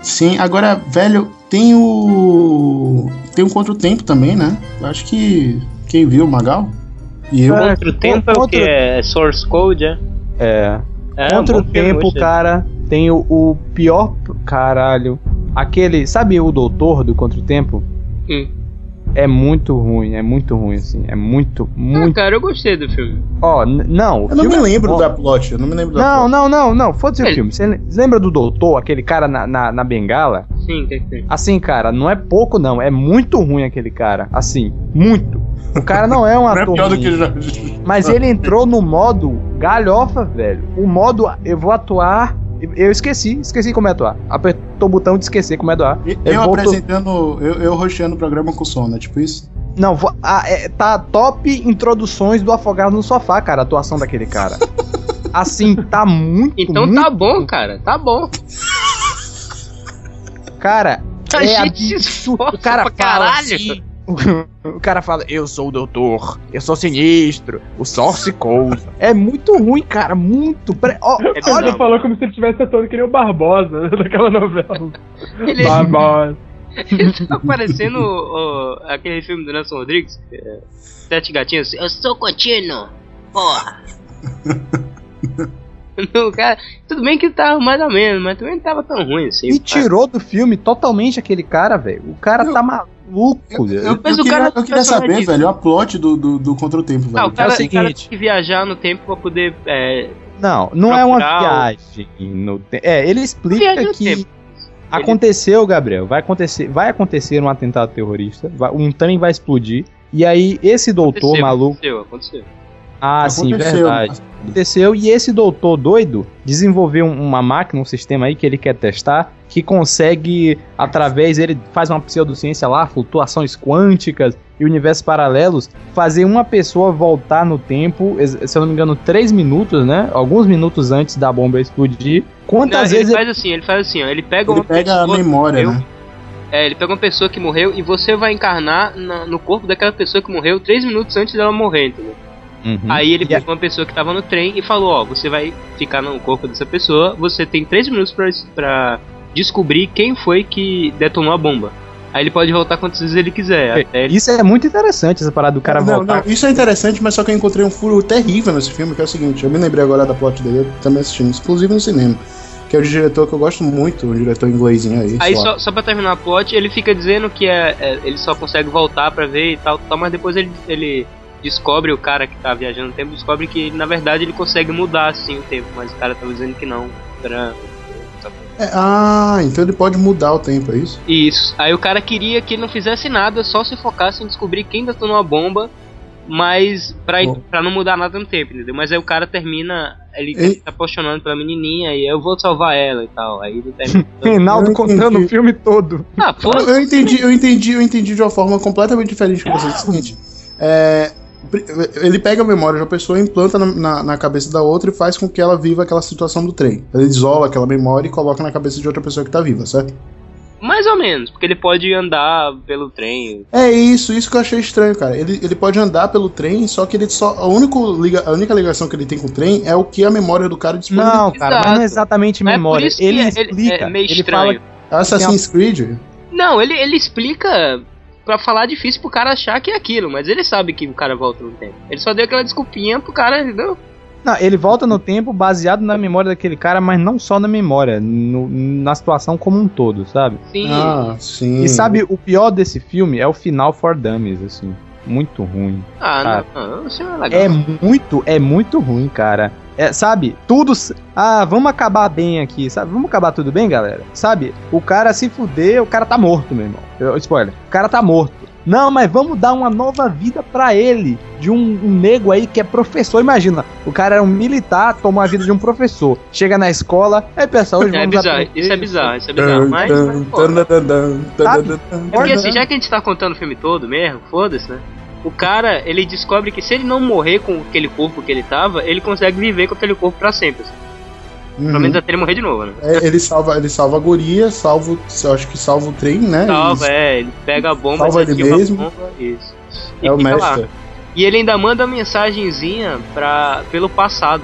Sim, agora, velho, tem o. Tem um Contra o Tempo também, né? Eu acho que. Quem viu, Magal? E eu. É, Contra o tempo é o que? É Source Code, é? É. é Contra um o filme, tempo, cara, tem o, o pior. Caralho. Aquele. Sabe o doutor do Contra o Tempo? Hum. É muito ruim, é muito ruim, assim. É muito, Ah, muito. cara, eu gostei do filme. Ó, n- não. o Eu não me é lembro bom. da plot, eu não me lembro da Não, plot. não, não, não. Foda-se o Ele- filme. Você lembra do doutor, aquele cara na, na, na bengala? Sim, o que tem? Assim, cara, não é pouco, não. É muito ruim aquele cara. Assim, muito. O cara não é um (laughs) Não é ator pior do que já. Mas ele entrou no modo galhofa, velho. O modo eu vou atuar. Eu esqueci, esqueci como é atuar. Apertou o botão de esquecer como é atuar. Eu, Ele voltou- apresentando, eu, eu o programa com sono, é tipo isso? Não, ah, é, tá top introduções do Afogado no Sofá, cara, a atuação daquele cara. (laughs) Assim, tá muito, Então muito, tá bom, cara. Tá bom. cara. (laughs) A é gente absurdo. O cara pra fala caralho. assim, (laughs) o cara fala, eu sou o doutor, eu sou sinistro, o Source Code. É muito ruim, cara, muito. Pre- ó, É (laughs) Ele bizarro. falou como se ele estivesse atuando que nem o Barbosa daquela novela. (laughs) Ele, Barbosa. ele tá parecendo o- o- aquele filme do Nelson Rodrigues. é Sete gatinhos. Eu sou contínuo. Porra. (laughs) Não, cara, tudo bem que tava mais ou menos, mas também não tava tão ruim assim. E tirou do filme totalmente aquele cara, velho. O cara tá maluco. Eu, velho. eu, Mas eu cara queria, eu queria saber, personagem- velho, o plot do, do, do Contra o Tempo, velho. Ah, o cara, É o o cara seguinte. tem que viajar no tempo pra poder. É, Não, não é uma viagem no te- É, ele explica que tempo. aconteceu, Gabriel, vai acontecer, vai acontecer um atentado terrorista, vai- um trem vai explodir e aí esse doutor aconteceu, maluco, Aconteceu, aconteceu. ah, sim, Aconteceu. verdade. Aconteceu e esse doutor doido desenvolveu um- uma máquina, um sistema aí que ele quer testar, que consegue através ele faz uma pseudociência lá, flutuações quânticas e universos paralelos, fazer uma pessoa voltar no tempo, se eu não me engano, três minutos, né? Alguns minutos antes da bomba explodir. Quantas Não, vezes ele faz assim, ele faz assim, ó. Ele pega Ele uma pega a pessoa que memória, morreu, né? É, ele pega uma pessoa que morreu e você vai encarnar na- no corpo daquela pessoa que morreu três minutos antes dela morrer, entendeu? Uhum. Aí ele pegou uma pessoa que tava no trem e falou, ó, você vai ficar no corpo dessa pessoa, você tem três minutos pra, pra descobrir quem foi que detonou a bomba. Aí ele pode voltar quantas vezes ele quiser. Até ele... Isso é muito interessante, essa parada do cara não, voltar. não, isso é interessante, mas só que eu encontrei um furo terrível nesse filme, que é o seguinte, eu me lembrei agora da plot dele, eu também assistindo, inclusive no cinema. Que é o diretor que eu gosto muito, um diretor inglesinho aí. Aí só, só pra terminar a plot, ele fica dizendo que é, é, ele só consegue voltar pra ver e tal, tal, mas depois ele, ele descobre, o cara que tá viajando no tempo, descobre que na verdade ele consegue mudar assim o tempo, mas o cara tava dizendo que não. Pra... É, ah, então ele pode mudar o tempo, é isso? Isso. Aí o cara queria que ele não fizesse nada, só se focasse em descobrir quem detonou a bomba, mas pra, Bom. pra não mudar nada no tempo, entendeu? Mas aí o cara termina, ele Ei. tá apaixonando pela menininha e eu vou salvar ela e tal. Aí ele termina. (laughs) Reinaldo contando o filme todo. ah, Eu, eu entendi, eu entendi, eu entendi de uma forma completamente diferente que você. (laughs) É o seguinte, é, ele pega a memória de uma pessoa, implanta na, na, na cabeça da outra e faz com que ela viva aquela situação do trem. Ele isola aquela memória e coloca na cabeça de outra pessoa que tá viva, certo? Mais ou menos, porque ele pode andar pelo trem. É isso, isso que eu achei estranho, cara. Ele, ele pode andar pelo trem, só que ele só. A, único liga, a única ligação que ele tem com o trem é o que a memória do cara disponibiliza. Não, cara, mas não é exatamente é por memória. que Ele é- explica. é meio ele estranho. fala Assassin's Creed. Não, ele, ele explica pra falar difícil pro cara achar que é aquilo, mas ele sabe que o cara volta no tempo. Ele só deu aquela desculpinha pro cara, entendeu? Não, ele volta no tempo baseado na memória daquele cara, mas não só na memória, no- na situação como um todo, sabe? Sim. Ah, sim. E sabe, o pior desse filme é o final for dummies, assim. Muito ruim. ah, não, não, isso é legal. É muito, é muito ruim, cara. É, sabe, tudo. Ah, vamos acabar bem aqui, sabe? Vamos acabar tudo bem, galera? Sabe, o cara se fuder, o cara tá morto, meu irmão. Eu- Spoiler, o cara tá morto. Não, mas vamos dar uma nova vida pra ele. De um, um nego aí que é professor. Imagina, o cara era um militar, tomou a vida de um professor. Chega na escola, aí pessoal, hoje É vamos bizarro, aprender isso é bizarro, isso é bizarro. Mas, mas pô, Sabe? é porque assim, já que a gente tá contando o filme todo mesmo, foda-se, né? O cara, ele descobre que se ele não morrer com aquele corpo que ele tava, ele consegue viver com aquele corpo pra sempre. assim. Uhum. Pelo menos até ele morrer de novo, né? É, ele salva, ele salva a guria, salva, acho que salva o trem, né? Salva, Isso. é, ele pega a bomba, Salva ele a mesmo. bomba, isso. E É o fica lá. mestre. E ele ainda manda mensagenzinha pra, pelo passado.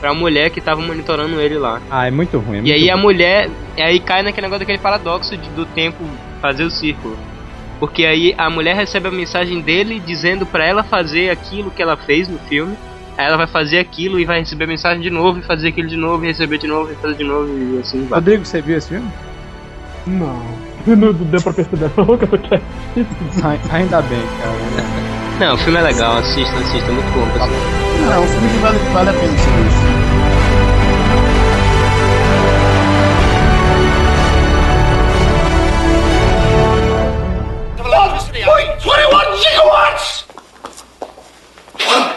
Pra mulher que tava monitorando ele lá. Ah, é muito ruim. é E muito aí a ruim. mulher. E aí cai naquele negócio daquele paradoxo de- do tempo fazer o círculo. Porque aí a mulher recebe a mensagem dele dizendo pra ela fazer aquilo que ela fez no filme. Aí ela vai fazer aquilo e vai receber a mensagem de novo, e fazer aquilo de novo, e receber de novo, e fazer de novo, e assim vai. Rodrigo, você viu esse filme? Não. (laughs) Não deu pra perceber não que eu tô quieto. Ainda bem, cara. Não, o filme é legal, assista, assista, é muito bom. pessoal. Não, é um filme que vale, vale a pena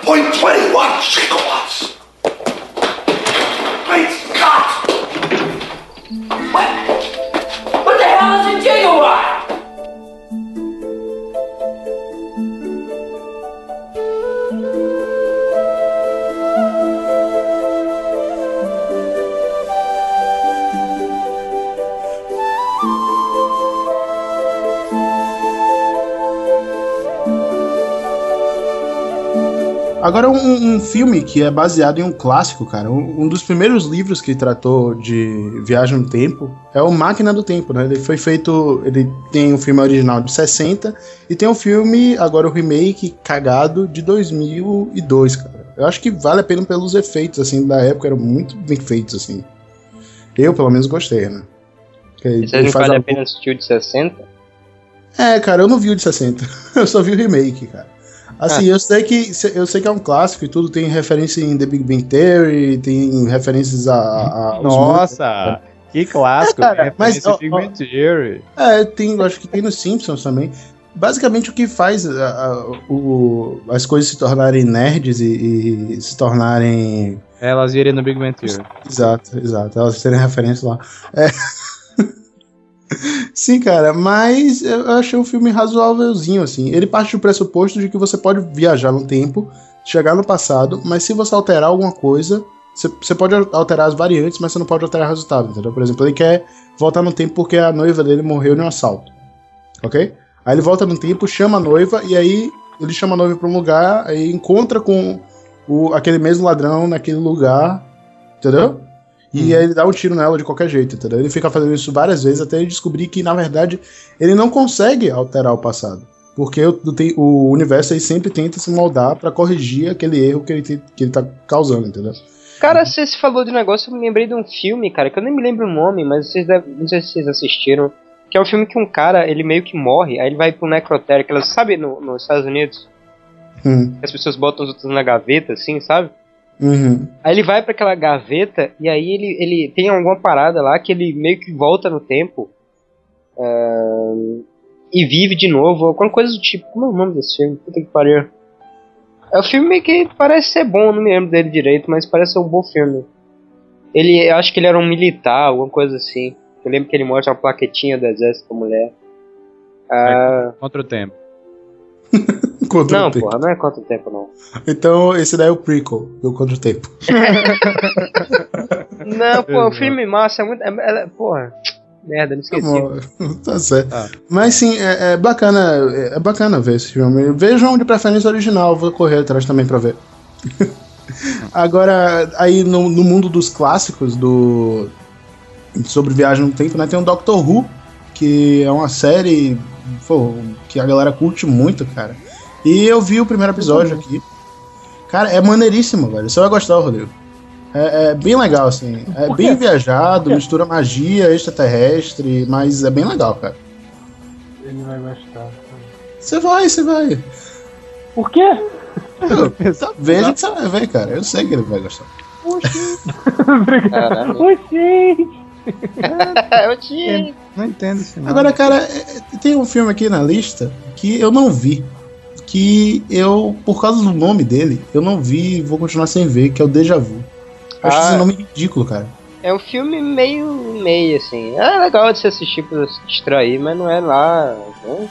0.21 gigawatts. Agora, um, um filme que é baseado em um clássico, cara. Um, um dos primeiros livros que tratou de viagem no tempo é o Máquina do Tempo, né? Ele foi feito. Ele tem um filme original de 60 e tem um filme, agora o remake, cagado, de 2002, cara. Eu acho que vale a pena pelos efeitos, assim, da época, eram muito bem feitos, assim. Eu, pelo menos, gostei, né? Que ele Você não vale a pena assistir o de 60? É, cara, eu não vi o de 60. (laughs) eu só vi o remake, cara. Assim, eu sei que eu sei que é um clássico e tudo, tem referência em The Big Bang Theory, tem referências a. a- Nossa, que clássico. É, cara, mas, ó, Big Bang Theory. É, tem, acho que tem nos Simpsons também. Basicamente o que faz a- a- o- as coisas se tornarem nerds e, e se tornarem. Elas irem no Big Bang Theory. Exato, exato. Elas terem referência lá. É. Sim, cara, mas eu achei um filme razoávelzinho, assim. Ele parte do pressuposto de que você pode viajar no tempo, chegar no passado, mas se você alterar alguma coisa, você, pode alterar as variantes, mas você não pode alterar o resultado, entendeu? Por exemplo, ele quer voltar no tempo porque a noiva dele morreu em um assalto, ok? Aí ele volta no tempo, chama a noiva, e aí ele chama a noiva pra um lugar, aí encontra com o, aquele mesmo ladrão naquele lugar, entendeu? E aí ele dá um tiro nela de qualquer jeito, entendeu? Ele fica fazendo isso várias vezes até ele descobrir que, na verdade, ele não consegue alterar o passado. Porque o, o- universo aí sempre tenta se moldar pra corrigir aquele erro que ele, tem- que ele tá causando, entendeu? Cara, você se falou de negócio, eu me lembrei de um filme, cara, que eu nem me lembro o nome, mas vocês devem, não sei se vocês assistiram. Que é um filme que um cara, ele meio que morre, aí ele vai pro necrotério, que elas, sabe, no, nos Estados Unidos, Hum, as pessoas botam os outros na gaveta, assim, sabe? Uhum. Aí ele vai pra aquela gaveta e aí ele, ele tem alguma parada lá que ele meio que volta no tempo ahn, e vive de novo, alguma coisa do tipo. Como é o nome desse filme? Puta que pariu. É um filme que parece ser bom, eu não me lembro dele direito, mas parece ser um bom filme. Ele, eu acho que ele era um militar, alguma coisa assim. Eu lembro que ele mostra uma plaquetinha do exército com a mulher. Ah, Contra o tempo. (laughs) Contra não, o tempo. porra, não é quanto tempo não. Então, esse daí é o prequel do Contra o Tempo. (laughs) Não, pô, o filme massa é muito. É, é- porra, merda, não esqueci. (laughs) tá certo. Ah. Mas sim, é, é bacana, é, é bacana ver esse filme. Vejam de preferência original, vou correr atrás também pra ver. (laughs) Agora, aí no, no mundo dos clássicos do sobre viagem no tempo, né, tem o Doctor Who, que é uma série pô, que a galera curte muito, cara. E eu vi o primeiro episódio aqui. Cara, é maneiríssimo, velho. Você vai gostar, Rodrigo. É, é bem legal, assim. É bem viajado, mistura magia, extraterrestre, mas é bem legal, cara. Ele vai gostar. Você vai, você vai. Por quê? Tá, veja que você vai ver, cara. Eu sei que ele vai gostar. (laughs) Obrigado. Caralho. Oi, gente. eu tinha. Não entendo isso, não. Agora, cara, tem um filme aqui na lista que eu não vi. Que eu, por causa do nome dele, eu não vi e vou continuar sem ver, que é o Deja Vu. Eu acho Ah. esse nome ridículo, cara. É um filme meio meio assim. É legal de se assistir pra se distrair, mas não é lá. né?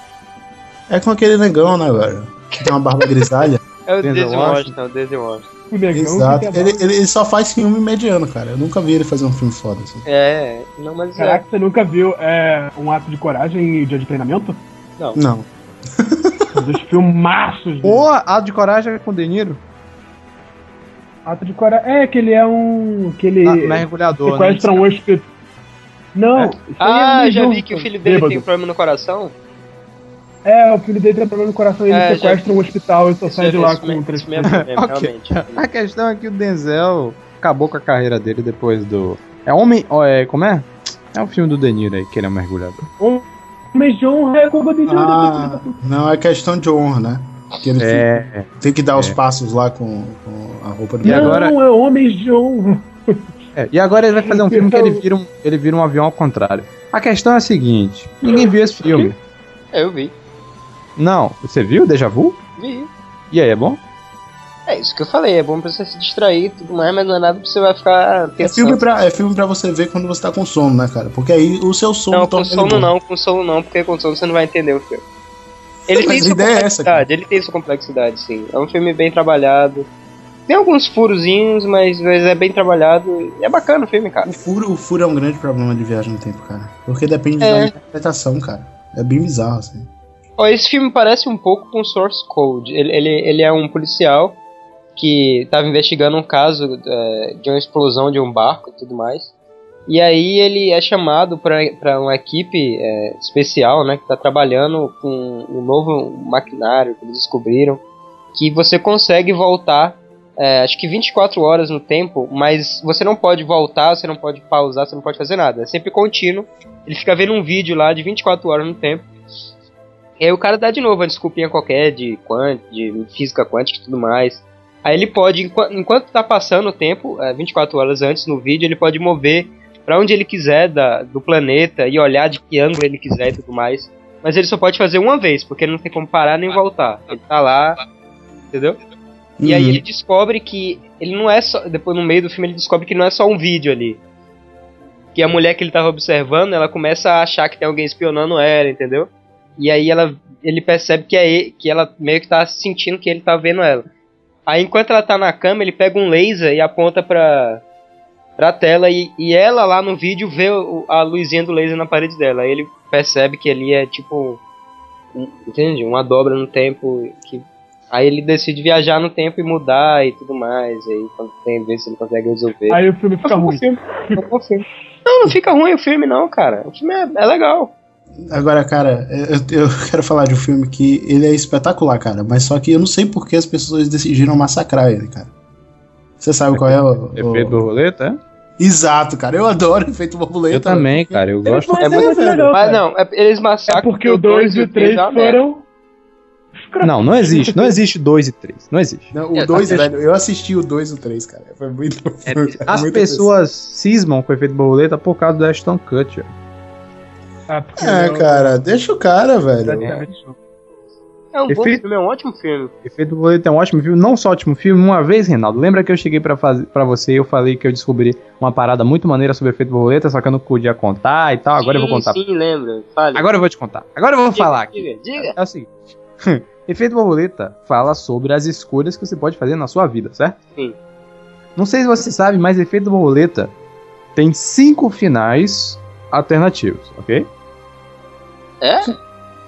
É com aquele negão, né, velho? Que tem uma barba grisalha. (laughs) É o Denzel Washington. É o Daisy Washington. O negão Exato. Ele, ele, ele só faz filme mediano, cara. Eu nunca vi ele fazer um filme foda assim. É, não, mas é. Caraca, você nunca viu é, um ato de coragem e dia de treinamento? Não. São (laughs) dois filmaços. Porra, Ato de Coragem é com o De Niro? Ato de coragem. É, que ele é um. que ele Ah, mergulhador, sequestra né? um hospital. Não, isso aí Ah, é um já vi que o filho dele bêbado. tem um problema no coração. É, o filho dele tem problema no coração e ele É, já- sequestra um hospital e só sai de é- lá isso com mesmo, três mesmo, mesmo, (laughs) realmente. A questão é que o Denzel acabou com a carreira dele depois do. É Homem. ó, É, como é? É o filme do De Niro aí, que ele é um mergulhador. Mas de honra é culpa de Ah, não, é questão de honra, né? Que ele É. tem que dar os É. passos lá com, com a roupa do E Não, agora- é homens de honra. É, e agora ele vai fazer um filme que ele vira um, ele vira um avião ao contrário. A questão é a seguinte: ninguém viu esse filme. É, eu vi. Não, você viu Deja Vu? Vi. E aí, é bom? É isso que eu falei, é bom pra você se distrair e tudo mais, mas não é nada que você vai ficar É pensando. filme, pra, é filme pra você ver quando você tá com sono, né, cara? Porque aí o seu sono Não, com sono não, com sono não, porque com sono você não vai entender o filme. Ele tem a sua ideia é essa, complexidade, ele tem sua complexidade, sim. É um filme bem trabalhado. Tem alguns furozinhos, mas, mas é bem trabalhado. É bacana o filme, cara. O furo, o furo é um grande problema de viagem no tempo, cara. Porque depende É. da interpretação, cara. É bem bizarro, assim. Ó, esse filme parece um pouco com Source Code. Ele, ele, ele é um policial que estava investigando um caso é, de uma explosão de um barco e tudo mais. E aí ele é chamado para uma equipe é, especial, né, que está trabalhando com um novo maquinário que eles descobriram, que você consegue voltar, é, acho que 24 horas no tempo, mas você não pode voltar, você não pode pausar, você não pode fazer nada. É sempre contínuo. Ele fica vendo um vídeo lá de 24 horas no tempo. E aí o cara dá de novo uma desculpinha qualquer de, quant, de física quântica e tudo mais. Aí ele pode, enqu- enquanto tá passando o tempo, é, 24 horas antes no vídeo, ele pode mover pra onde ele quiser da, do planeta e olhar de que ângulo ele quiser e tudo mais. Mas ele só pode fazer uma vez, porque ele não tem como parar nem voltar. Ele tá lá, entendeu? E aí Uhum. ele descobre que ele não é só. Depois no meio do filme ele descobre que não é só um vídeo ali. Que a mulher que ele tava observando, ela começa a achar que tem alguém espionando ela, entendeu? E aí ela, ele percebe que é ele, que ela meio que tá sentindo que ele tá vendo ela. Aí enquanto ela tá na cama, ele pega um laser e aponta pra, pra tela e, e ela lá no vídeo vê o- a luzinha do laser na parede dela. Aí ele percebe que ali é tipo. um- entende? Uma dobra no tempo que Aí ele decide viajar no tempo e mudar e tudo mais. Aí quando tem ver se ele consegue resolver. Aí o filme fica ruim. Eu confio. Não, não fica ruim o filme, não, cara. O filme é, é legal. Agora, cara, eu, eu (laughs) quero falar de um filme que ele é espetacular, cara. Mas só que eu não sei por que as pessoas decidiram massacrar ele, cara. Você sabe qual é o. o- Efeito borboleta, é? Exato, cara. Eu adoro efeito borboleta. Eu também, cara. Eu gosto. É muito legal, Mas não, é- eles massacram. É porque o 2 e o 3 é uma merda. foram. Não, não existe. Não existe 2 e 3. Não existe. Não, É, o 2, tá velho. Eu assisti o 2 e o 3, cara. Foi muito. É, foi As muito pessoas cismam com o efeito borboleta por causa do Ashton Kutcher. Ah, É, não- cara, deixa o cara, velho. Exatamente. É um bom Efeito- filme, é um ótimo filme. Efeito borboleta é um ótimo filme, não só ótimo filme. Uma vez, Reinaldo, lembra que eu cheguei pra, fazer, pra você e eu falei que eu descobri uma parada muito maneira sobre efeito borboleta, só que eu não podia contar e tal. Agora eu vou contar. Sim, lembra. Fale. Agora eu vou te contar. Agora eu vou Diga, falar aqui. Diga, diga. É o seguinte: (laughs) Efeito borboleta fala sobre as escolhas que você pode fazer na sua vida, certo? Sim. Não sei se você sabe, mas efeito borboleta tem cinco finais alternativos, ok? É?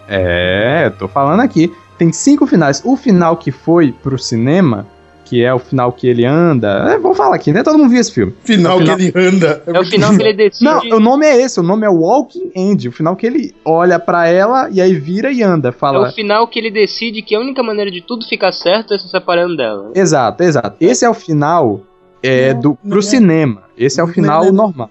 É, tô falando aqui. Tem cinco finais. O final que foi pro cinema, que é o final que ele anda. É, vou falar aqui, né? Todo mundo viu esse filme. Final, O final- que ele anda. É o final que ele decide. Não, o nome é esse, o nome é Walking End. O final que ele olha pra ela e aí vira e anda. É Fala. o final que ele decide que a única maneira de tudo ficar certo é se separando dela. Exato, exato. Esse é o final é, do, pro cinema. Esse é o final normal.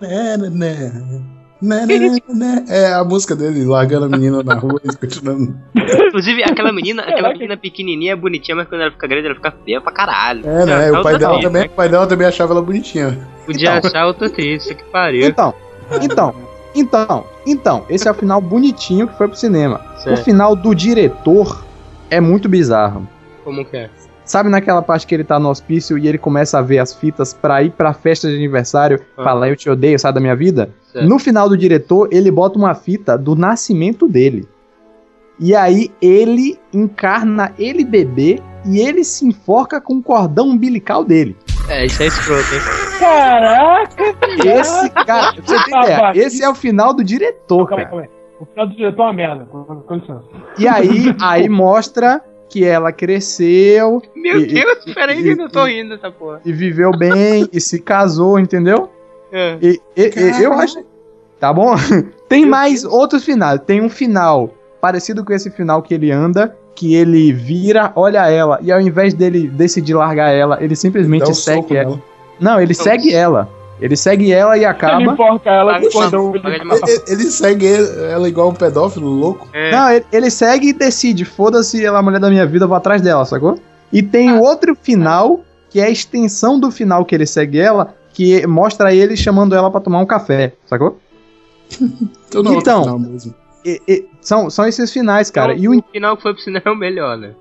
Né, né, né. É a música dele, largando a menina na rua e continuando. (laughs) Inclusive, aquela menina, (laughs) aquela menina pequenininha, bonitinha, mas quando ela fica grande, ela fica feia pra caralho. É, né? O pai, dela triste, também, né? o pai dela também achava ela bonitinha. Podia achar outra triste, que pariu. Então, então, então, então, esse é o final bonitinho que foi pro cinema. O Certo. final do diretor é muito bizarro. Como que é? Sabe naquela parte que ele tá no hospício e ele começa a ver as fitas pra ir pra festa de aniversário, Ah. falar eu te odeio, sai da minha vida? Certo. No final do diretor, ele bota uma fita do nascimento dele. E aí ele encarna ele bebê e ele se enforca com o cordão umbilical dele. É, isso é escroto, hein? Caraca! (laughs) Esse, cara, você ter ideia, esse é o final do diretor, Calma aí, cara. calma aí. O final do diretor é uma merda. Com, com licença. E aí, aí mostra que ela cresceu Meu E- Deus, e- peraí e- que eu tô rindo dessa porra. e viveu bem e se casou, entendeu? É. E, eu acho. Tá bom? (laughs) Tem mais outros finais. Tem um final parecido com esse final que ele anda, que ele vira, olha ela, e ao invés dele decidir largar ela, ele simplesmente um segue ela. nela. Não, ele segue ela. Ele segue ela e Ele acaba. enforca ela Paga com cordão. Ele, ele segue ela igual um pedófilo louco. É. Não, ele, ele segue e decide, foda-se ela é a mulher da minha vida, eu vou atrás dela, sacou? E tem o outro final, que é a extensão do final que ele segue ela, que mostra ele chamando ela pra tomar um café, sacou? (laughs) Então, não, Então. final mesmo. E- e- são, são esses finais, cara. Então, E o, o final que foi pro cinema é o melhor, né?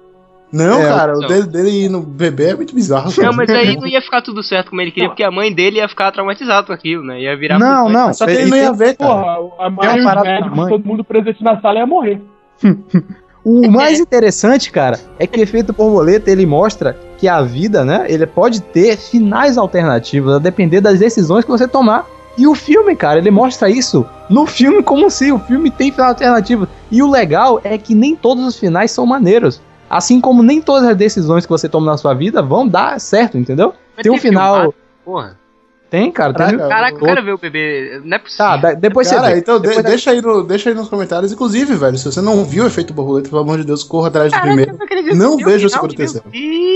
Não, É, cara, o não. dele, dele ir no bebê é muito bizarro. cara. Não, mas aí não ia ficar tudo certo como ele queria, porque a mãe dele ia ficar traumatizada com aquilo, né? Ia virar. Não, não. Só que ele não ia ver, cara. Porra, a mãe os parada da médicos, mãe. todo mundo presente na sala ia morrer. (laughs) O mais interessante, cara, é que o efeito borboleta ele mostra que a vida, né, ele pode ter finais alternativos a depender das decisões que você tomar. E o filme, cara, ele mostra isso no filme como se o filme tem final alternativo. E o legal é que nem todos os finais são maneiros. Assim como nem todas as decisões que você toma na sua vida vão dar certo, entendeu? Mas Tem um final. filmado, Porra. Tem, cara. Tem... Caraca, Caraca, eu quero ver o bebê. Não é possível. Tá, depois Cara, você vê. então de- Depois- deixa, aí no- deixa aí nos comentários. Inclusive, velho, se você não viu o efeito borboleta, pelo amor de Deus, corra atrás do primeiro. Não veja o segundo e terceiro.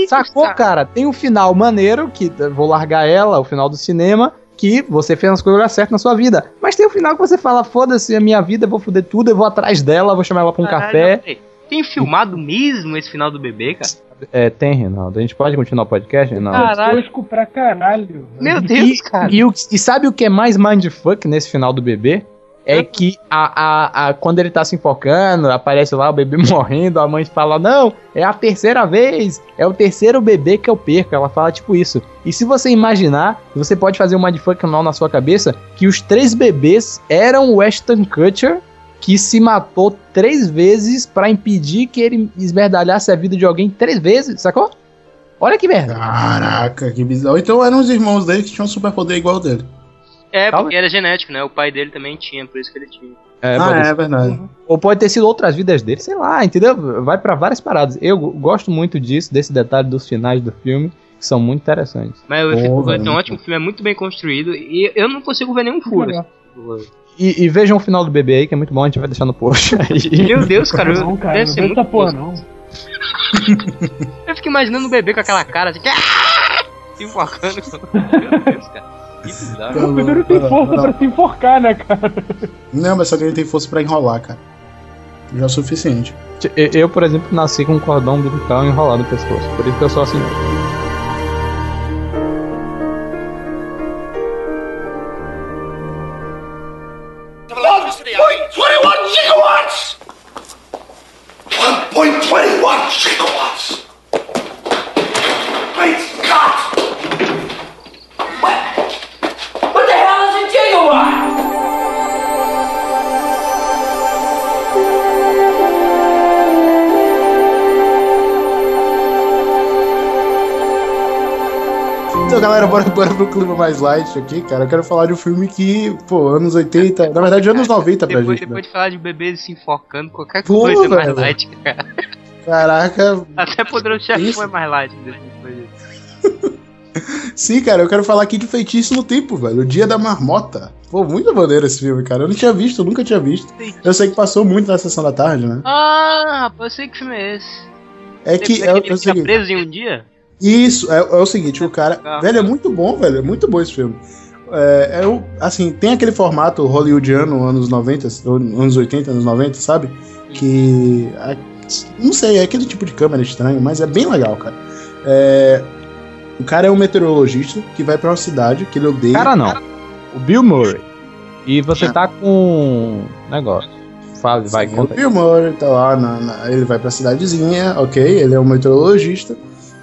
Sacou, cara? Tem um final maneiro, que eu vou largar ela, o final do cinema, que você fez as coisas certas na sua vida. Mas tem o final que você fala, foda-se a minha vida, eu vou foder tudo, eu vou atrás dela, vou chamar ela pra um café. Tem filmado mesmo esse final do bebê, cara? É, tem, Reinaldo. A gente pode continuar o podcast, Reinaldo? Caralho. Pra caralho. Meu Deus, cara. E, o- e sabe o que é mais mindfuck nesse final do bebê? É que a, a, a- quando ele tá se enfocando, aparece lá o bebê (laughs) morrendo, a mãe fala, não, é a terceira vez, é o terceiro bebê que eu perco. Ela fala tipo isso. E se você imaginar, você pode fazer um mindfuck mal na sua cabeça, que os três bebês eram o Ashton Kutcher, que se matou três vezes pra impedir que ele esmerdalhasse a vida de alguém três vezes, sacou? Olha que merda. Caraca, que bizarro. Então eram os irmãos dele que tinham um superpoder igual ao dele. É, porque era genético, né? O pai dele também tinha, por isso que ele tinha. É, ah, pode é, verdade. Ou pode ter sido outras vidas dele, sei lá, entendeu? Vai pra várias paradas. Eu go- gosto muito disso, desse detalhe dos finais do filme, que são muito interessantes. Mas o efeito é um ótimo filme, é muito bem construído e eu não consigo ver nenhum furo. E, e vejam o final do bebê aí, que é muito bom, a gente vai deixar no post (laughs) aí. Meu Deus, cara, eu- Não, cara, deve não ser essa porra, não. Eu fico imaginando o bebê com aquela cara assim, (laughs) se enfocando. Meu Deus, cara. Que bizarro. O bebê não tem força pra se enforcar, né, cara? Não, mas só que ele tem força pra enrolar, cara. Já é o suficiente. Eu, eu, por exemplo, nasci com um cordão umbilical enrolado no pescoço, por isso que eu sou assim. Point twenty-one gigawatts. One point twenty-one gigawatts. Great Scott! Galera, bora, bora pro clima mais light aqui, cara. Eu quero falar de um filme que, pô, anos 80, na verdade, anos 90 pra Depois, gente. depois Né? de falar de bebês se enfocando, qualquer Pô, coisa é mais light, cara. Caraca, Até Poderoso Chefão Isso. é mais light depois disso. (laughs) sim, cara, eu quero falar aqui de Feitiço no Tempo, velho. O Dia da Marmota. Pô, muito maneiro esse filme, cara. Eu não tinha visto, eu nunca tinha visto. Eu sei que passou muito na sessão da tarde, né? Ah, rapaz, eu sei que filme é esse. É que é, Depois é ele o fica seguinte. preso em um dia? Isso, é, é o seguinte, o cara. Ah. Velho, é muito bom, velho. É muito bom esse filme. É, é o, assim, tem aquele formato hollywoodiano, anos 90, ou anos 80, anos 90, sabe? Que. a- não sei, é aquele tipo de câmera estranho, mas é bem legal, cara. É, o cara é um meteorologista que vai pra uma cidade que ele odeia. Cara, não. O Bill Murray. E você Ah. tá com. Negócio. Fala, vai, Sim, conta o. Bill Murray tá lá, na- na- ele vai pra cidadezinha, ok, ele é um meteorologista,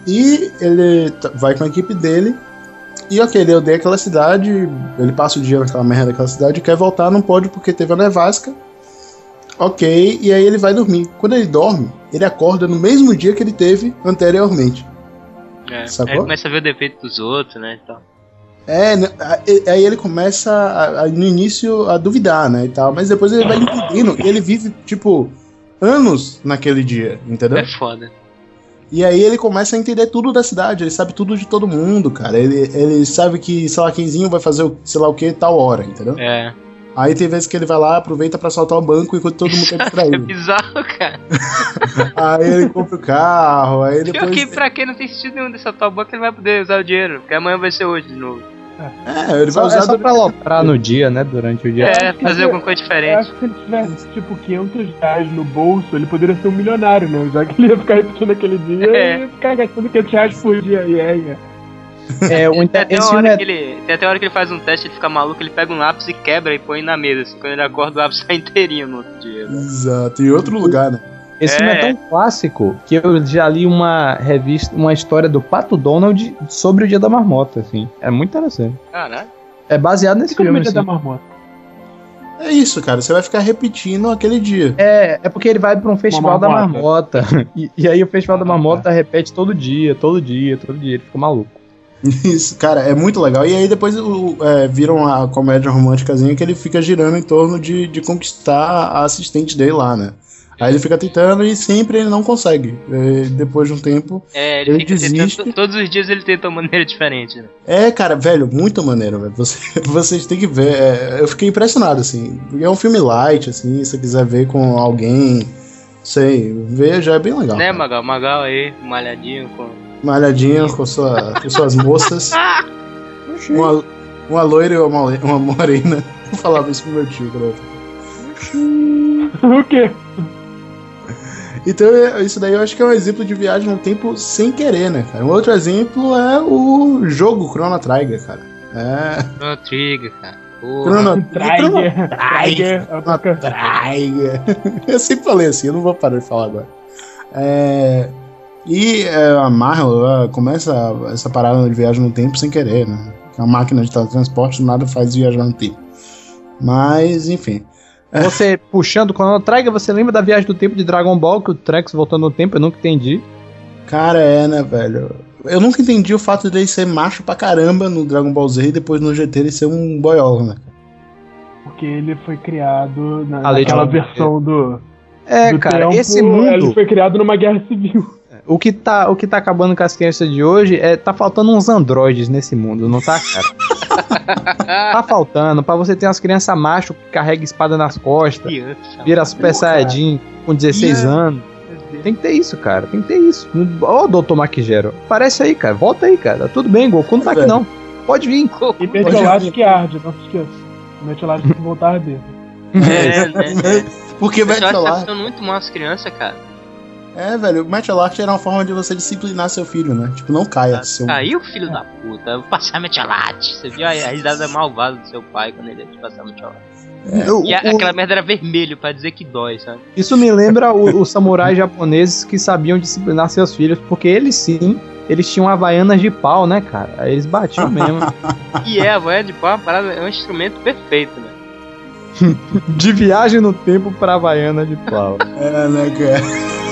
e ele vai com a equipe dele, e ok, ele odeia aquela cidade, ele passa o dia naquela merda daquela cidade, quer voltar, não pode porque teve a nevasca, ok, e aí ele vai dormir. Quando ele dorme, ele acorda no mesmo dia que ele teve anteriormente. É. Sacou? Aí começa a ver o defeito dos outros, né? E tal. É, aí ele começa a- a- no início a duvidar, né, e tal, mas depois ele vai (laughs) entendendo, e ele vive, tipo, anos naquele dia, entendeu? É foda. E aí ele começa a entender tudo da cidade, ele sabe tudo de todo mundo, cara. Ele, ele sabe que, sei lá, quemzinho vai fazer o, sei lá o que tal hora, entendeu? É. Aí tem vezes que ele vai lá, aproveita pra assaltar o banco enquanto todo mundo tá (laughs) É distraído. bizarro, cara. (laughs) aí ele compra o carro, aí Pior depois. que pra quem não tem sentido nenhum dessa tal banco, ele vai poder usar o dinheiro. Porque amanhã vai ser hoje de novo. É, ele vai Só, usar é só pra aloprar no dia, né? Durante o dia. É, fazer eu- alguma coisa Eu diferente. acho que se ele tivesse, tipo, 500 reais no bolso, ele poderia ser um milionário, né? Já que ele ia ficar repetindo aquele dia, É. ele ia ficar gastando 500 reais por dia. E aí, é. É, o Tem inter... até, uma filme hora é que ele, tem até hora que ele faz um teste, ele fica maluco, ele pega um lápis e quebra e põe na mesa. Assim, quando ele acorda, o lápis sai inteirinho no outro dia. né? Exato, em outro lugar, né? Esse filme é É. tão clássico que eu já li uma revista, uma história do Pato Donald sobre o Dia da Marmota, assim. É muito interessante. Caralho. É baseado nesse Esse filme, filme assim. da marmota. É isso, cara. Você vai ficar repetindo aquele dia. É, é porque ele vai pra um festival da marmota. marmota. (laughs) E, e aí o festival da Ah, marmota repete todo dia, todo dia, todo dia. Ele fica maluco. Isso, cara, é muito legal. E aí depois o, é, viram a comédia românticazinha que ele fica girando em torno de, de conquistar a assistente dele lá, né? Aí ele fica tentando e sempre ele não consegue. É, depois de um tempo. É, ele, Ele desiste. tentando, todos os dias ele tenta uma maneira diferente, né? É, cara, velho, muito maneiro, velho. Você, (laughs) vocês têm que ver. É, eu fiquei impressionado, assim. Porque é um filme light, assim, se você quiser ver com alguém. Sei, ver já é bem legal. né, cara. Magal? Magal aí, malhadinho com. Malhadinha com, sua, com suas moças. (laughs) uma, uma loira e uma, uma morena. Eu falava isso pro meu tio, cara. o quê? Então, é- isso daí eu acho que é um exemplo de viagem no tempo sem querer, né, cara? Um outro exemplo é o jogo Chrono Trigger, cara. É. Chrono Trigger, cara. Chrono Trigger. (laughs) Trigger. Chrono Trigger. (laughs) Eu sempre falei assim, eu não vou parar de falar agora. É. E é, a Marvel ela começa essa parada de viagem no tempo sem querer, né? A máquina de teletransporte nada faz viajar no tempo. Mas, enfim. Você puxando o Chrono Trigger, você lembra da viagem do tempo de Dragon Ball, que o Trunks voltando no tempo, eu nunca entendi. Cara, é, né, velho? Eu nunca entendi o fato dele ser macho pra caramba no Dragon Ball Z e depois no GT ele ser um boiola, né? Porque ele foi criado na, naquela versão do. É, do cara, tempo, esse Ele mundo, foi criado numa guerra civil. o que, tá, o que tá acabando com as crianças de hoje é tá faltando uns androides nesse mundo, não tá, cara? (laughs) tá faltando, pra você ter umas crianças macho que carrega espada nas costas, Criança. vira Super. Saiyajin com 16 E é- anos. Tem que ter isso, cara. Tem que ter isso. Ó, Dr. Maquigero. Parece aí, cara. Volta aí, cara. Tudo bem, Goku não tá aqui, não. Pode vir. E Metiolate que arde, não se esqueça. Metiolate tem que voltar a arder. É, (laughs) né? Porque que tá ficando muito mal as crianças, cara. É, velho, o Match Alert era uma forma de você disciplinar seu filho, né? Tipo, não caia. Seu... Caiu, filho da puta. Eu vou passar metiolate. Você viu a, a risada malvada do seu pai quando ele ia te passar metiolate. O- E a- o- aquela merda era vermelho pra dizer que dói, sabe? Isso me lembra os samurais japoneses que sabiam disciplinar seus filhos, porque eles sim, eles tinham havaianas de pau, né, cara? Aí eles batiam mesmo. (laughs) E é, a voz de pau é uma parada, é um instrumento perfeito, né? De viagem no tempo pra havaiana de pau. É, né, cara?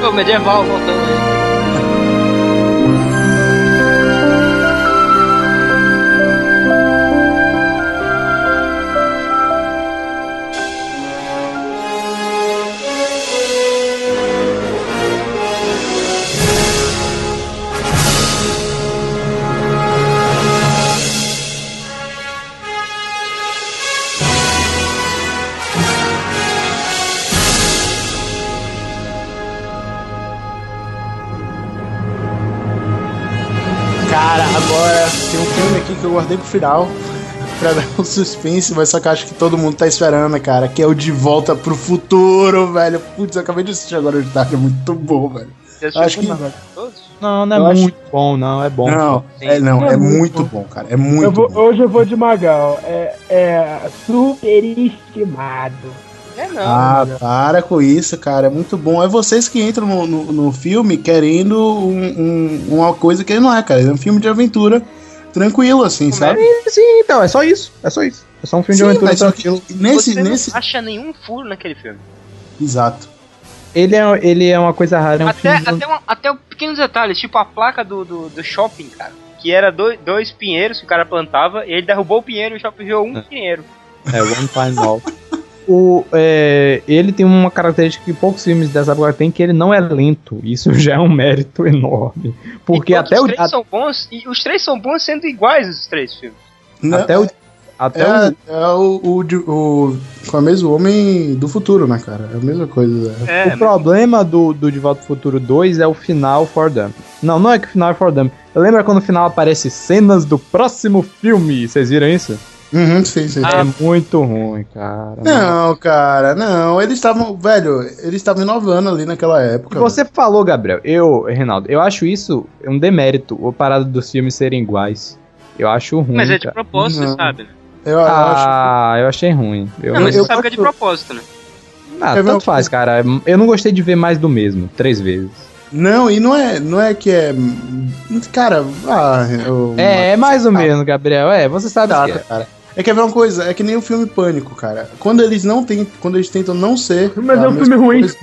Pô, medieval voltando aí. Cara, agora tem um filme aqui que eu guardei pro final. Pra dar um suspense, mas só que eu acho que todo mundo tá esperando, cara. Que é o De Volta pro Futuro, velho. Putz, eu acabei de assistir agora de tarde, é muito bom, velho. Você Acho que-? Não, não é Eu acho- muito bom, não. É bom. Não, é, não, é É muito muito bom. bom, cara. É muito Eu vou- bom. hoje eu vou de Magal. É, é superestimado. É não. Ah, para com isso, cara. É muito bom. É vocês que entram no, no, no filme querendo um- um- uma coisa que ele não é, cara. É um filme de aventura tranquilo, assim, sabe? Sim, então, é só isso. É só isso. É só um filme de Sim, aventura mas só que tranquilo. nesse, Você nesse. não acha nenhum furo naquele filme. Exato. Ele é, ele é uma coisa rara. É um até, filme... até, uma- até pequenos detalhes, tipo a placa do, do, do shopping, cara. Que era dois, dois pinheiros que o cara plantava, e ele derrubou o pinheiro e o shopping virou um pinheiro. É, One Time Out. (laughs) O, é, ele tem uma característica que poucos filmes dessa época têm, que ele não é lento. Isso (laughs) já é um mérito enorme. Porque Enquanto até os o, três são bons, e os três são bons sendo iguais os três filmes. Né? até o, até É, o, é o, o, o, com a mesmo homem do futuro, né, cara? É a mesma coisa. É, o problema do, do De Volta ao Futuro 2 é o final for them. Não, não é que o final é for them. Lembra quando no final aparece cenas do próximo filme? Vocês viram isso? Uhum, sim, sim. Ah, É muito ruim, cara. Não, cara, não. Eles estavam, velho, eles estavam inovando ali naquela época. Você falou, Gabriel, eu, Reinaldo, eu acho isso um demérito, a parada dos filmes serem iguais. Eu acho ruim. mas é de cara. propósito, você sabe, né? velho. Eu, eu acho. Ah, eu achei ruim. Eu, Não, mas eu você sabe que é de propósito, né? Ah, tanto faz, cara. Eu não gostei de ver mais do mesmo, três vezes. Não, e não é, não é que é. Cara, ah, eu, É, é mais do mesmo, Gabriel. É, você sabe o que é. cara. É que é uma coisa, é que nem o filme Pânico, cara. Quando eles não tem, quando eles tentam não ser. Mas é um mesma filme ruim. coisa-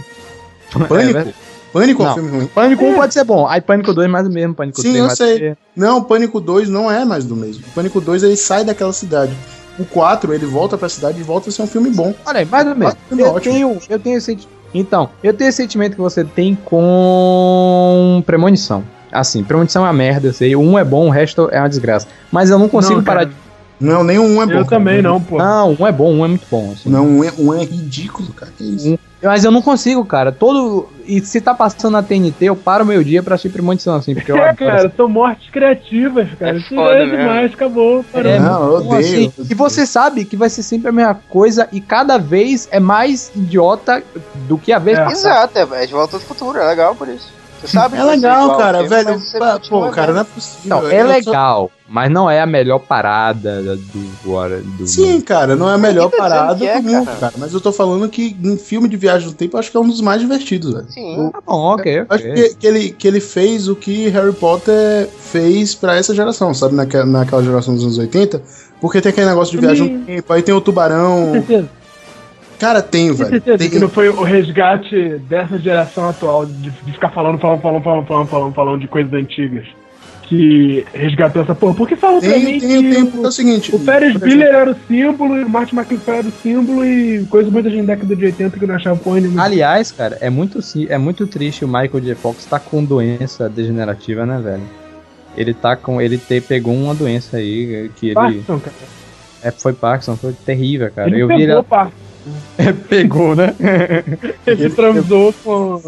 É Pânico? Pânico é um Não. filme ruim. Pânico 1 pode ser bom. Aí Pânico 2 mais do mesmo. Pânico Sim, 3 eu sei. mesmo. Não, Pânico 2 não é mais do mesmo. Pânico 2 ele sai daquela cidade. O 4 ele volta pra cidade e volta a ser um filme bom. Olha aí, mais do mesmo. Filme Eu ótimo. tenho, eu tenho esse Então, eu tenho esse sentimento que você tem com Premonição. Assim, Premonição é uma merda, eu sei. 1 é bom, o resto é uma desgraça. Mas eu não consigo Não, parar de. Não, nenhum é bom. Eu cara. também não, pô. Não, um é bom, um é muito bom. assim. Não, um é, um é ridículo, cara. Que isso? Um- Mas eu não consigo, cara. Todo. E se tá passando na TNT, eu paro meu dia pra assistir Premonição, assim, porque eu É, cara, são mortes criativas, cara. É Isso foda é mesmo. demais, acabou. Parou. É, Não, eu Então, odeio. assim, eu e você sabe que vai ser sempre a mesma coisa e cada vez é mais idiota do que a vez É. passada. Exato, é, é de volta ao futuro, é legal por isso. Você sabe É legal, cara, filme, velho. Pô, cara, não é possível. Eu é só- legal, mas não é a melhor parada do. agora do Sim, cara, não é a melhor tá parada é, do mundo, cara. cara. Mas eu tô falando que em filme de viagem no tempo, eu acho que é um dos mais divertidos, velho. Sim. Tá bom, ok, Eu Acho que, que ele, que ele fez o que Harry Potter fez pra essa geração, sabe? Naquela, naquela geração dos anos 80. Porque tem aquele negócio de viagem no tempo, aí tem o Com tubarão. Cara, tem, com velho. Tem, que não foi o resgate dessa geração atual de, de ficar falando, falando, falando, falando, falando, falando, falando de coisas antigas. Que resgatou essa porra. Porque falam pra tem, mim tem o que tempo que é o seguinte. o Ferris Bueller era o símbolo e o Martin McFly era o símbolo e coisa muita gente da década de 80 que não achava porra nenhuma. Aliás, cara, é muito, é muito triste o Michael J. Fox tá com doença degenerativa, né, velho? Ele tá com. Ele te, pegou uma doença aí que ele. Parkinson, cara. É, foi Parkinson, foi terrível, cara. Ele eu vi pegou, ele. Parkinson. Pegou, né? (laughs) Ele transou com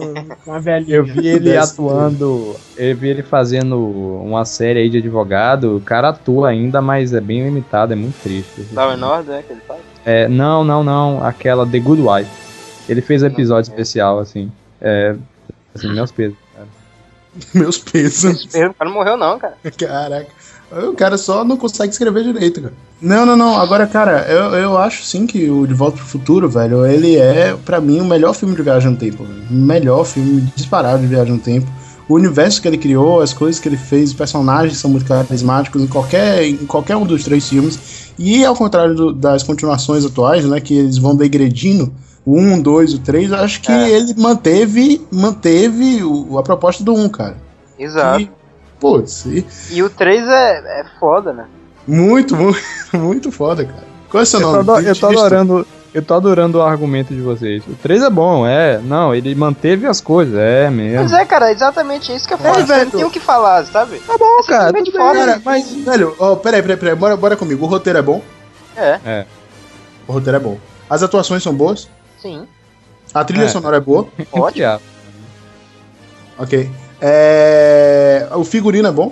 uma velhinha. Eu vi ele atuando, eu vi ele fazendo uma série aí de advogado. O cara atua ainda, mas é bem limitado, é muito triste. Law and Order, é que ele faz? É, não, não, não. Aquela The Good Wife. Ele fez um episódio especial, assim. É. Assim, meus pesos. Meus pesos. O cara não morreu não, cara. (laughs) Caraca. O cara só não consegue escrever direito, cara. Não, não, não. Agora, cara, eu, eu acho sim que o De Volta pro Futuro, velho, ele é, pra mim, o melhor filme de viagem no tempo. Velho. O melhor filme disparado de viagem no tempo. O universo que ele criou, as coisas que ele fez, os personagens são muito carismáticos em qualquer, em qualquer um dos três filmes. E ao contrário do- das continuações atuais, né, que eles vão degredindo, o 1, 2, o 3, eu acho que É. ele manteve, manteve o- a proposta do 1, cara. Exato. E, putz, e- E o 3 é, é foda, né? muito, muito, (laughs) muito foda, cara. Qual é o seu Eu tô, nome? ado- eu tô adorando. Eu tô adorando o argumento de vocês. O 3 é bom, é. Não, ele manteve as coisas, é mesmo. Mas é, cara, é exatamente isso que eu falo. Você velho. não tem o que falar, sabe? Tá bom, É cara. tudo bem, foda, cara, mas, velho, ó, peraí, peraí, peraí, bora, bora comigo. O roteiro é bom? É, O roteiro é bom. As atuações são boas? sim. A trilha É. sonora é boa? (laughs) Ótimo. Ok. É... O figurino é bom?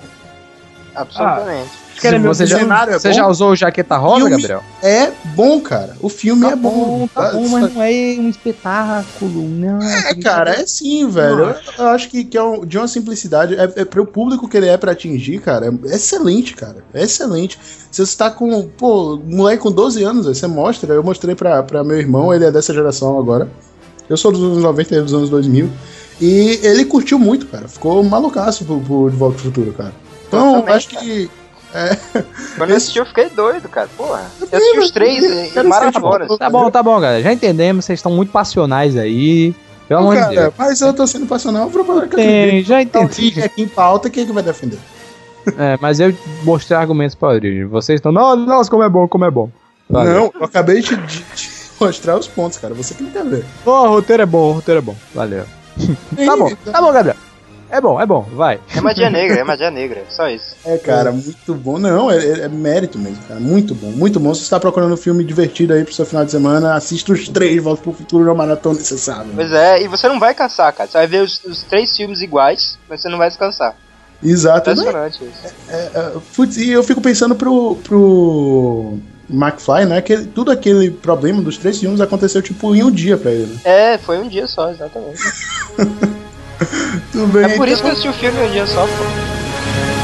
Absolutamente. Meu Você, já, cenário é você bom? já usou jaqueta rosa, Filme- Gabriel? É bom, cara. O filme é bom. tá bom, mas não é um espetáculo, não. É, cara, é sim, velho. Eu, eu acho que, que é um- de uma simplicidade. É, é pro público que ele é pra atingir, cara. É excelente, cara. É excelente. Se você tá com. Pô, moleque com 12 anos, você mostra. Eu mostrei pra, pra meu irmão, ele é dessa geração agora. Eu sou dos anos 90 e dos anos 2000. E ele curtiu muito, cara. Ficou malucaço pro, pro De Volta pro Futuro, cara. Então, também, acho que. (laughs) Quando eu assisti, eu fiquei doido, cara. Porra. Eu assisti os três Quero em ser maratonas. Tá bom, tá bom, galera. Já entendemos, vocês estão muito passionais aí. Pelo amor de cara, Deus. mas eu tô sendo passional pra que eu Tem, já Então, entendi. e aqui em pauta, quem é que vai defender? É, mas eu mostrei argumentos pra origem. Vocês estão, nossa, como é bom, como é bom. Valeu. Não, eu acabei de, de- de mostrar os pontos, cara. Você que não quer ver. Ô, o roteiro é bom, o roteiro é bom. Valeu. (laughs) Tá bom, tá bom, Gabriel. É bom, é bom, vai. É magia negra, é magia negra. Só isso. É, cara, muito bom. Não, é, é- é mérito mesmo, cara. Muito bom, muito bom. Se você tá procurando um filme divertido aí pro seu final de semana, assista os três, volta pro futuro na maratona necessária. Pois é, e você não vai cansar, cara. Você vai ver os, os três filmes iguais, mas você não vai se cansar. Exato. Não, Impressionante isso. é, é, putz, e eu fico pensando pro, pro McFly, né? Que tudo aquele problema dos três filmes aconteceu, tipo, em um dia pra ele. né? É, foi um dia só, exatamente. (laughs) Tudo bem. É por isso que eu então- assisti o filme em um dia só, pô.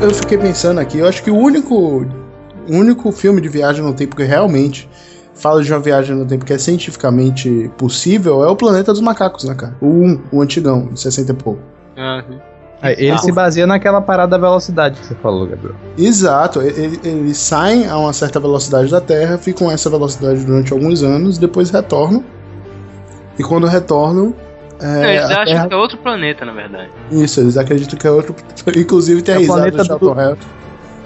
Eu, eu fiquei pensando aqui, eu acho que o único, o único filme de viagem no tempo que realmente fala de uma viagem no tempo que é cientificamente possível é o Planeta dos Macacos, né, cara? O 1, o antigão, de 60 e pouco. Aham. É, Ele se baseia naquela parada da velocidade que você falou, Gabriel. Exato, e- ele- eles saem a uma certa velocidade da Terra, ficam a essa velocidade durante alguns anos, depois retornam. E quando retornam. É, eles a acham Terra- que é outro planeta, na verdade. Isso, eles acreditam que é outro. Inclusive tem a É o risada planeta do Charlton do- Heston.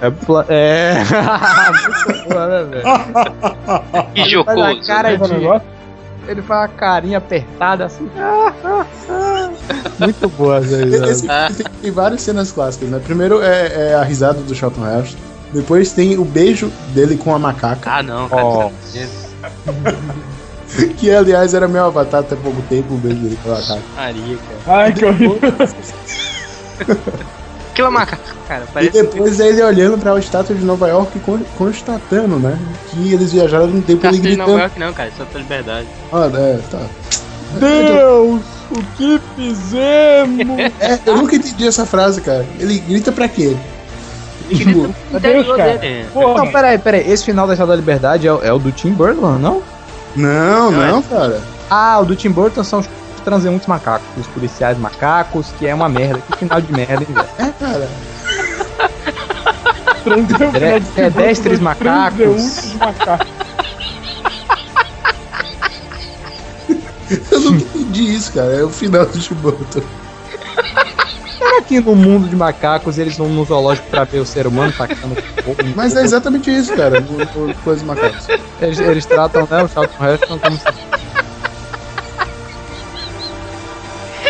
É. Pla... é... Muito boa, né, velho? Que Ele faz a jocoso. cara né? De-? Ele faz uma carinha apertada assim. (laughs) Muito boa essa risada. Esse tem, tem várias cenas clássicas, né? Primeiro é, é a risada do Charlton Heston. Depois tem o beijo dele com a macaca, Ah, não, cara. Ó. (laughs) (laughs) que aliás era meu avatar até pouco tempo, o beijo dele. Maria, cara. Ai, que horrível. (laughs) Aquilo é macaco, cara. E depois é ele olhando pra estátua de Nova York e con- constatando, né? Que eles viajaram no tempo ele Castelo de Nova gritando. York, não, cara. Só pela liberdade. Ah, é, tá. Deus, o que fizemos? É, eu nunca entendi essa frase, cara. Ele grita pra quê? Tipo, Adeus, cara. dele. Porra. Não, peraí, peraí. Esse final da Estrada da Liberdade é, o- é o do Tim Burton, não? Não, Não, não, cara. Ah, o do Tim Burton são os transeuntes macacos, os policiais macacos, que é uma merda. Que final de merda, hein, velho? É, cara. (laughs) Pedestres macacos. transeuntes macacos. (laughs) Eu nunca entendi isso, cara. É o final do Chiboto. Será que no mundo de macacos eles vão no zoológico pra ver o ser humano tacando? Mas é exatamente isso, cara. No, no Coisa Macacos. Eles, eles tratam, né, o Charlton Heston como se...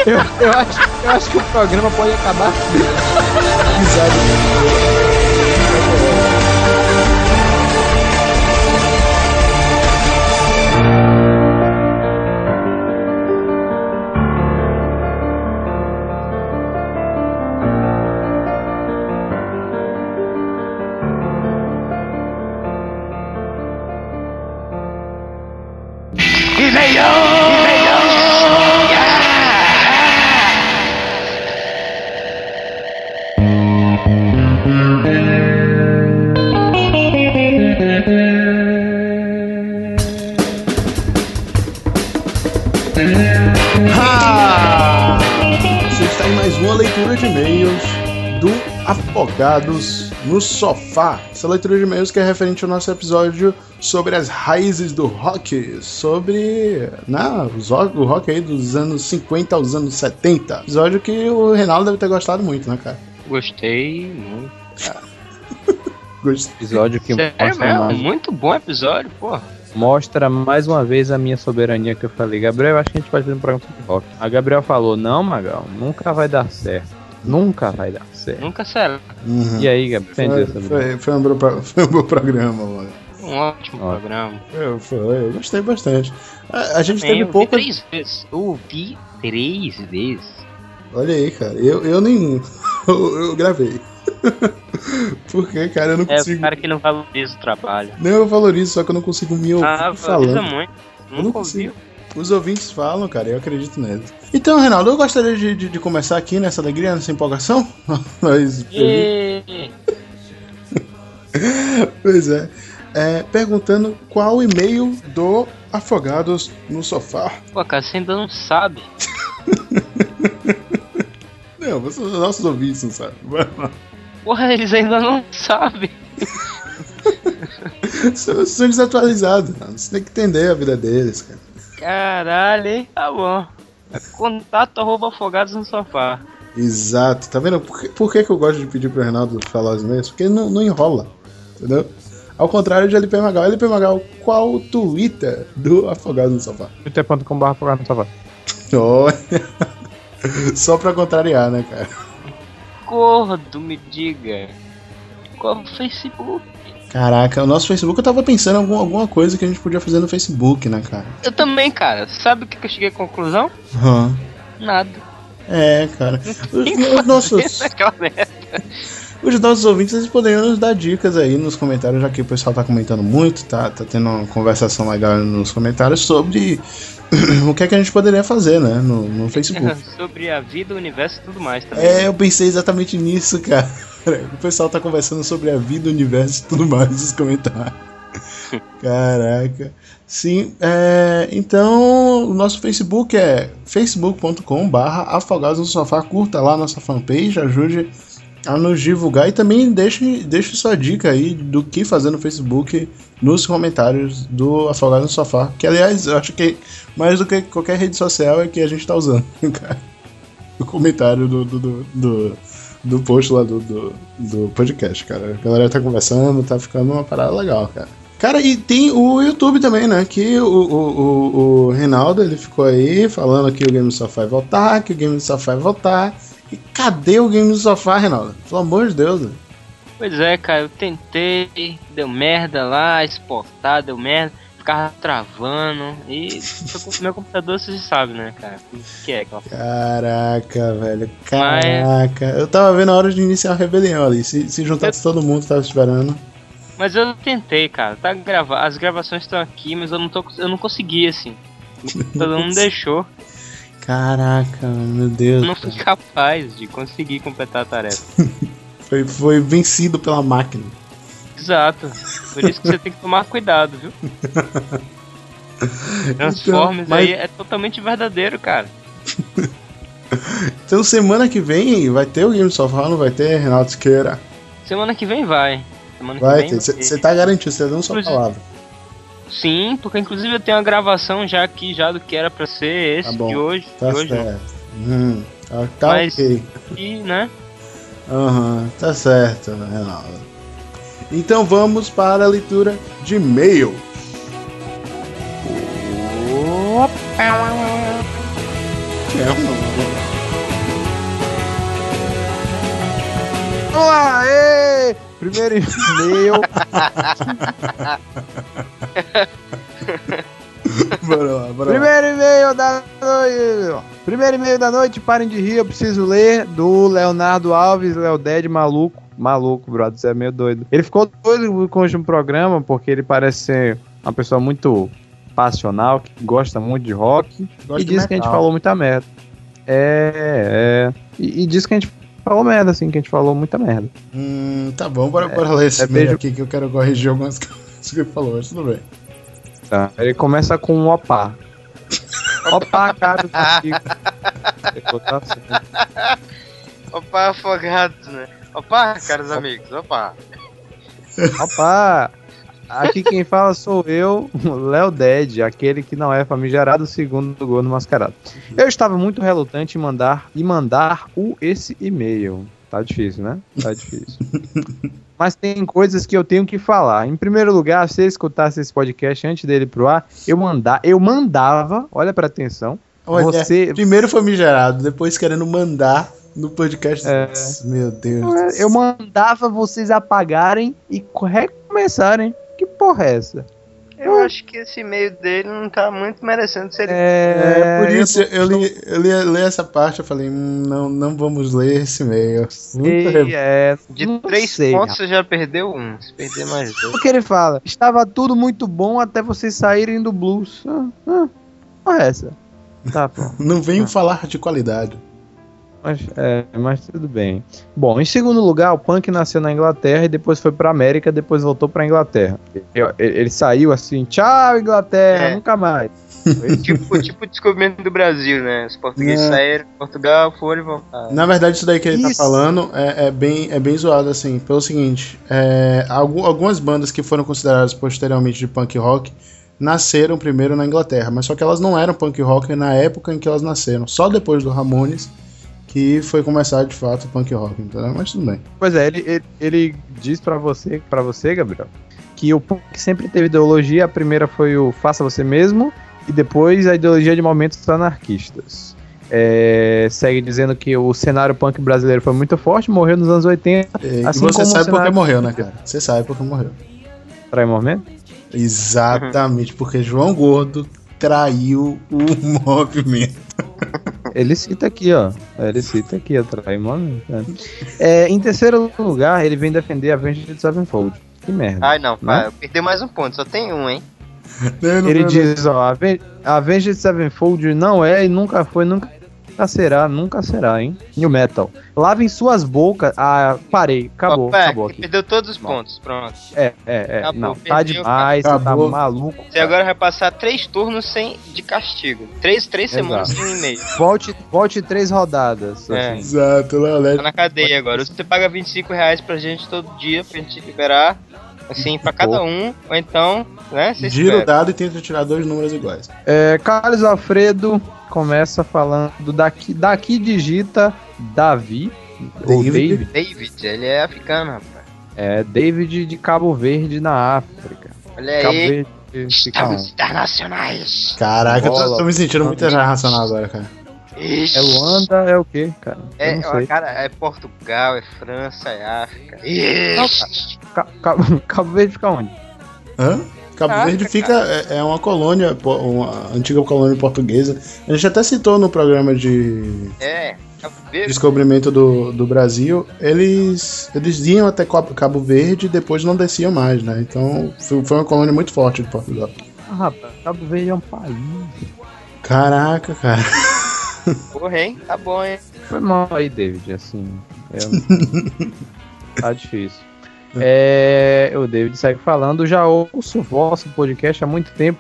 Eu, eu, acho, eu acho que o programa pode acabar assim. Afogados no Sofá. Essa leitura de e-mails que é referente ao nosso episódio sobre as raízes do rock, sobre né, os rock- o rock aí dos anos 50 aos anos 70. Episódio que o Reinaldo deve ter gostado muito, né, cara? Gostei muito. (laughs) Gostei. Episódio que Sério mostra mesmo, mais, muito bom episódio, pô. mostra mais uma vez a minha soberania que eu falei. Gabriel, eu acho que a gente pode fazer um programa sobre rock. A Gabriel falou, não, Magal, nunca vai dar certo. Nunca vai dar certo. Nunca será. Uhum. E aí, Gabriel, Foi, essa foi, foi um bom, (laughs) foi um bom programa, mano. Um ótimo Ó. programa. Eu, foi, eu gostei bastante. A, a gente Também, teve pouca. três vezes. Eu ouvi três vezes. Olha aí, cara. Eu, eu nem. (laughs) Eu, eu gravei. (laughs) Porque, cara, eu não É, o consigo. cara que não valoriza o trabalho. Não, eu valorizo, só que eu não consigo me ouvir Ah, valoriza falando. muito. Eu não Nunca consigo. ouviu. Os ouvintes falam, cara, eu acredito neles. Então, Reinaldo, eu gostaria de, de- de começar aqui nessa alegria, nessa empolgação. (laughs) (laughs) Pois é. É, Perguntando qual o e-mail do Afogados no Sofá. Pô, cara, você ainda não sabe. (laughs) Não, você, os nossos ouvintes não sabem. Porra, eles ainda não sabem. São, são desatualizados, mano. Você tem que entender a vida deles, cara. Caralho, hein? Tá bom. Contato arroba afogados no sofá. Exato, tá vendo? Por que, por que, que eu gosto de pedir pro Renato falar os e-mails? Porque ele não, não enrola, entendeu? Ao contrário de LP Magal. LP Magal, qual o Twitter do Afogado no Sofá? twitter.com.br afogados no sofá. Olha. (laughs) Só pra contrariar, né, cara? Gordo, me diga. Qual o Facebook? Caraca, o nosso Facebook eu tava pensando em algum, alguma coisa que a gente podia fazer no Facebook, né, cara? Eu também, cara. Sabe o que eu cheguei à conclusão? Nada. É, cara. Os, os nossos, os nossos ouvintes eles poderiam nos dar dicas aí nos comentários, já que o pessoal tá comentando muito, tá, tá tendo uma conversação legal nos comentários sobre (coughs) o que é que a gente poderia fazer, né, no, no Facebook. (laughs) Sobre a vida, o universo e tudo mais também. É, eu pensei exatamente nisso, cara. (laughs) O pessoal tá conversando sobre a vida, o universo e tudo mais nos comentários. (laughs) Caraca. Sim, é, então o nosso Facebook é facebook.com barra afogados no sofá, curta lá a nossa fanpage, ajude a nos divulgar e também deixe, deixe sua dica aí do que fazer no Facebook nos comentários do Afogados no Sofá, que aliás eu acho que mais do que qualquer rede social é que a gente tá usando, (laughs) cara. O comentário do, do, do, do, do post lá do, do, do podcast, cara. A galera tá conversando, tá ficando uma parada legal, cara. Cara, e tem o YouTube também, né? Que o, o, o, o Reinaldo ele ficou aí falando que o Game do Sofá vai voltar, que o Game do Sofá vai voltar. E cadê o Game do Sofá, Reinaldo? Pelo amor de Deus, né? Pois é, cara, eu tentei, deu merda lá, exportar, deu merda, ficava travando. E meu computador você sabe, né, cara? O que é aquela Caraca, velho. Caraca. Eu tava vendo a hora de iniciar a rebelião ali. Se, se juntasse todo mundo, tava esperando. Mas eu tentei, cara. Tá grava... As gravações estão aqui, mas eu não, tô... eu não consegui, assim. (laughs) Todo mundo deixou. Caraca, meu Deus. Eu não fui capaz de conseguir completar a tarefa. (laughs) foi, foi vencido pela máquina. Exato. Por isso que você tem que tomar cuidado, viu? Transformers (laughs) então, mas... aí é totalmente verdadeiro, cara. (laughs) então semana que vem vai ter o Game Sofá, não vai ter, Renato Siqueira? Semana que vem vai. Semana vai ter, você tá garantido, você deu sua palavra. Sim, porque inclusive eu tenho uma gravação já aqui, já do que era pra ser esse tá de hoje. Tá de hoje certo. Hum, tá, tá Mas, ok. E, né? Aham, uhum, tá certo, Renato. Então vamos para a leitura de e-mail. Olá, ê! Primeiro e-mail. (laughs) bora lá, bora Primeiro e-mail da noite. Primeiro e-mail da noite, parem de rir, eu preciso ler, do Leonardo Alves, Léo Dead, maluco. Maluco, brother, você é meio doido. Ele ficou doido com o programa porque ele parece ser uma pessoa muito passional, que gosta muito de rock. Gosta e diz que a gente falou muita merda. É, é. E, e diz que a gente falou merda, assim, que a gente falou muita merda. Hum, tá bom, bora, é, bora ler esse é beijo... aqui que eu quero corrigir algumas (laughs) coisas que ele falou, mas tudo bem. Tá, ele começa com um opá. (laughs) opá, cara, Opa, afogados, né? Opa, caros amigos, opa. Opa, Aqui quem fala sou eu, (laughs) Léo Dead, aquele que não é famigerado segundo o Gordo Mascarado. Eu estava muito relutante em mandar e mandar o esse e-mail. Tá difícil, né? Tá difícil. (laughs) Mas tem coisas que eu tenho que falar. Em primeiro lugar, se você escutasse esse podcast antes dele pro ar, eu mandar, eu mandava, olha para atenção. Olha, você primeiro famigerado, depois querendo mandar no podcast. É... Meu Deus. Eu mandava vocês apagarem e recomeçarem. Porra é essa? Eu acho que esse e-mail dele não tá muito merecendo ser. É, é por isso eu li, eu li, li, essa parte eu falei, hum, não, não vamos ler esse e-mail. Muito é, De três sei, pontos você já perdeu um. Se perder mais dois. O que ele fala? Estava tudo muito bom até vocês saírem do blues. Ah, ah, porra é essa? Tá, pô. (laughs) não venho ah. falar de qualidade. Mas, é, mas tudo bem. Bom, em segundo lugar, o punk nasceu na Inglaterra e depois foi pra América, depois voltou pra Inglaterra. Ele, ele saiu assim, tchau, Inglaterra, é. nunca mais. tipo, tipo o descobrimento do Brasil, né? Os portugueses é. saíram, Portugal foram e voltaram. Na verdade, isso daí que ele tá isso. tá falando é, é, bem, é bem zoado, assim, pelo seguinte: é, algumas bandas que foram consideradas posteriormente de punk rock nasceram primeiro na Inglaterra, mas só que elas não eram punk rock na época em que elas nasceram. Só depois do Ramones que foi começar de fato o punk rock, entendeu? Mas tudo bem. Pois é, ele, ele, ele diz para você, para você, Gabriel, que o punk sempre teve ideologia. A primeira foi o faça você mesmo e depois a ideologia de momentos anarquistas. É, segue dizendo que o cenário punk brasileiro foi muito forte, morreu nos anos 80. É, assim você sabe por que morreu, né, cara? Você sabe por que morreu. Trai momento? Exatamente, porque João Gordo traiu o (laughs) movimento. (laughs) Ele cita aqui, ó. Ele cita aqui, atrai mano. Né? É, em terceiro lugar, ele vem defender a Avenged Sevenfold. Que merda. Ai, não, né? perdeu mais um ponto, só tem um, hein? (laughs) Não, não, ele não, diz, ó, a Avenged Sevenfold não é e nunca foi, nunca Nunca será, nunca será, hein? New Metal. Lavem suas bocas. Ah, parei. Acabou, Opa, acabou aqui. perdeu todos os pontos, pronto. É, é, é. Acabou, não, tá perdeu, demais, você tá acabou. maluco. Você agora vai passar três turnos sem, de castigo. Três, três Exato. semanas sem e-mail. Volte, volte três rodadas. É. assim. Exato, Tá Léo. na cadeia agora. Você paga 25 reais pra gente todo dia pra gente liberar. Assim, pra cada um. Ou então, né? Gira o dado e tenta tirar dois números iguais. É, Carlos Alfredo começa falando daqui, daqui digita Davi. Ou David. David. David, ele é africano, rapaz. É, David de Cabo Verde na África. Olha Cabo aí. Verde Estamos internacionais. Caraca, eu tô me sentindo muito internacional agora, cara. Ixi. É Luanda, é o quê, cara? Eu É, não ó, sei. cara, é Portugal, é França, é África. Não, Ixi. Ca- Cabo, (laughs) Cabo Verde fica onde? Hã? Cabo Caraca, Verde fica. É, é uma colônia, uma antiga colônia portuguesa. A gente até citou no programa de É, Cabo Verde. descobrimento do, do Brasil. Eles, eles iam até Cabo Verde e depois não desciam mais, né? Então foi, foi uma colônia muito forte de Portugal. Ah, rapaz, Cabo Verde é um país. Caraca, cara. (laughs) Porra, hein? Tá bom, hein? Foi mal aí, David, assim. eu- (laughs) tá difícil. É, o David segue falando, já ouço o vosso podcast há muito tempo.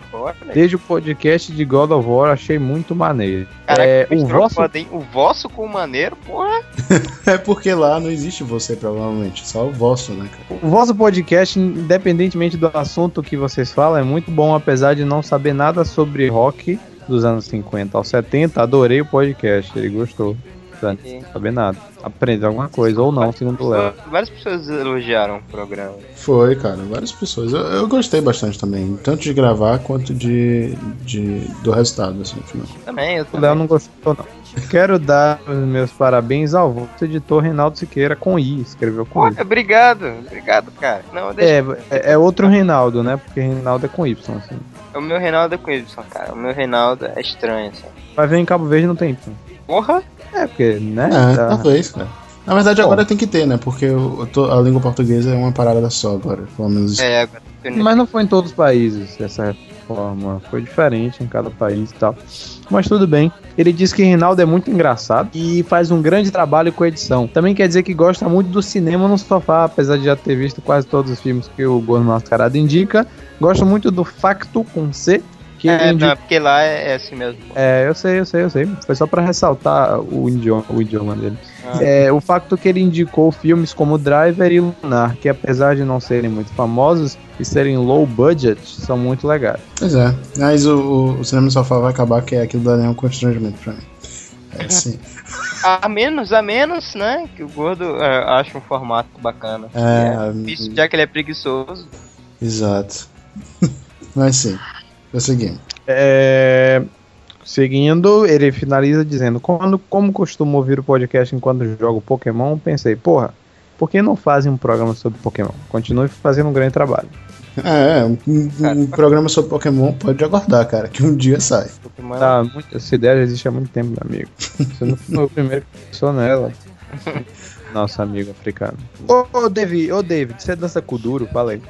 Desde o podcast de God of War, achei muito maneiro. Caraca, É, o vosso? O vosso com maneiro, porra. (laughs) É porque lá não existe você, provavelmente. Só o vosso, né, cara? O vosso podcast, independentemente do assunto que vocês falam, é muito bom, apesar de não saber nada sobre rock dos anos 50 aos 70. Adorei o podcast, ele gostou. Não Sim. saber nada. Aprender alguma coisa, ou não, segundo o Léo. Várias pessoas elogiaram o programa. Foi, cara, várias pessoas. Eu, eu gostei bastante também, tanto de gravar quanto de, de do resultado, assim, no final. Também, eu O também. Léo não gostou, não. Quero dar os meus parabéns ao vosso editor Reinaldo Siqueira com I, escreveu com I. Olha, obrigado, obrigado, cara. Não, deixa. É, é, é outro Reinaldo, né? Porque Reinaldo é com Y, assim. O meu Reinaldo é com Y, cara. O meu Reinaldo é estranho, assim. Vai ver em Cabo Verde não tem Y. Porra! É, porque, né? É, tá- talvez, cara. Na verdade, Bom. agora tem que ter, né? Porque tô- a língua portuguesa é uma parada só agora, pelo menos. É, agora. Mas não foi em todos os países essa reforma. Foi diferente em cada país e tal. Mas tudo bem. Ele diz que Reinaldo é muito engraçado e faz um grande trabalho com edição. Também quer dizer que gosta muito do cinema no sofá, apesar de já ter visto quase todos os filmes que o Gordo Mascarado indica. Gosta muito do Facto com C. Que ele É, não, porque lá é, é assim mesmo. É, eu sei, eu sei, eu sei. Foi só pra ressaltar o idioma, o idioma dele. Ah. É, o facto que ele indicou filmes como Driver e Lunar, que apesar de não serem muito famosos e serem low budget, são muito legais. Pois é. Mas o, o, cinema sofá vai acabar, que é aquilo dali é um constrangimento pra mim. É (laughs) assim. A menos, a menos, né? Que o gordo é, acha um formato bacana. É, É difícil, já que ele é preguiçoso. Exato. (laughs) Mas sim. Prosseguimos. É, seguindo, ele finaliza dizendo: Quando, como costumo ouvir o podcast enquanto jogo Pokémon, pensei, porra, por que não fazem um programa sobre Pokémon? Continue fazendo um grande trabalho. É, um, um- um programa sobre Pokémon pode aguardar, cara, que um dia sai. Pokémon Tá, muito- essa ideia já existe há muito tempo, meu amigo. Você não foi o primeiro que pensou nela. (laughs) Nosso amigo africano. Ô, ô David, ô David, você dança com duro? Fala aí.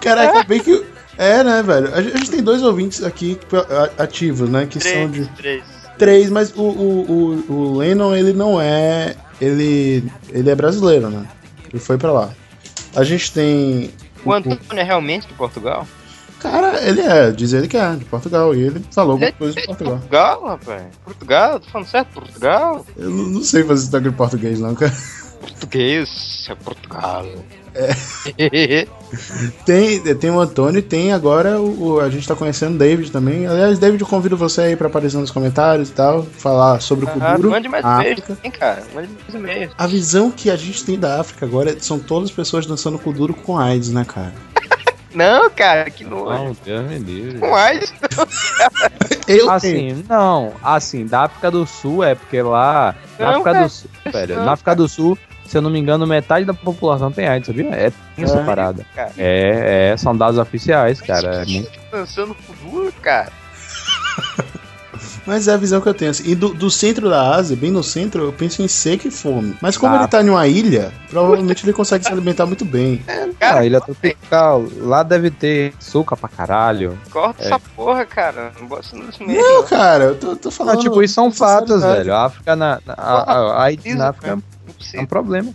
Caraca, bem que. É, né, velho? A gente tem dois ouvintes aqui a- ativos, né? Que três, são de. três. Três, mas o, o, o, o Lennon, ele não é. Ele. Ele é brasileiro, né? Ele foi pra lá. A gente tem. O Antônio é realmente de Portugal? Cara, ele é, diz ele que é, de Portugal. E ele falou alguma é coisa de de Portugal. Portugal, rapaz. Portugal? Tô falando certo? Portugal? Eu não não sei fazer sotaque de português, não, cara. Português, é Portugal. (laughs) Tem, tem o Antônio e tem agora o, A gente tá conhecendo o David também. Aliás, David, eu convido você aí pra aparecer nos comentários e tal, falar sobre o Ah, Kuduro. mande mais África. hein, cara? Mande mais e-mails. A visão que a gente tem da África agora são todas as pessoas dançando Kuduro com AIDS, né, cara? (laughs) Não, cara, que nojo. Deus me livre. Com AIDS. Eu tenho. (laughs) Assim, não, assim, da África do Sul é porque lá. Na Não, África cara. do Sul, velho, na África do Sul, se eu não me engano, metade da população tem AIDS, sabia? É essa É. parada. Cara. É, é, são dados oficiais, cara. É muito... Dançando futuro, cara. (laughs) Mas é a visão que eu tenho. Assim. E do, do centro da Ásia, bem no centro, eu penso em seca e fome. Mas como Ah. ele tá em uma ilha, provavelmente ele consegue se alimentar muito bem. Cara, ilha tropical, lá deve ter açúcar pra caralho. Corta É. essa porra, cara. Não gosto disso mesmo. Não, cara, eu tô, tô Não, falando. tipo, isso são fatos, velho. A África na. na- a, a, a AIDS Precisa, na África Não é um problema.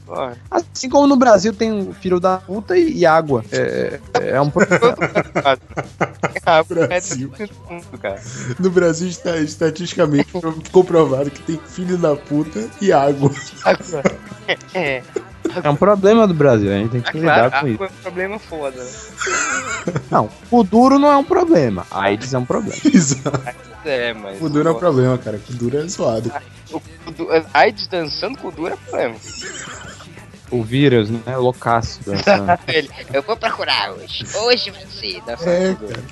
Assim como no Brasil tem um filho da puta e, e água. É, é um problema. (laughs) Brasil. é tudo mundo, cara. No Brasil, está, estatisticamente (laughs) comprovado que tem filho da puta e água. É, É um problema do Brasil, a gente tem que lidar claro, com isso. é um problema foda. né? (laughs) Não, o duro não é um problema. A AIDS é um problema. (laughs) Exato. É, mas. O duro é um problema, cara. O duro é zoado. o Kudu- AIDS dançando com o duro é problema. O vírus, né? Loucaço. dançando. (laughs) Eu vou procurar hoje. Hoje vai ser. dançando É, o duro.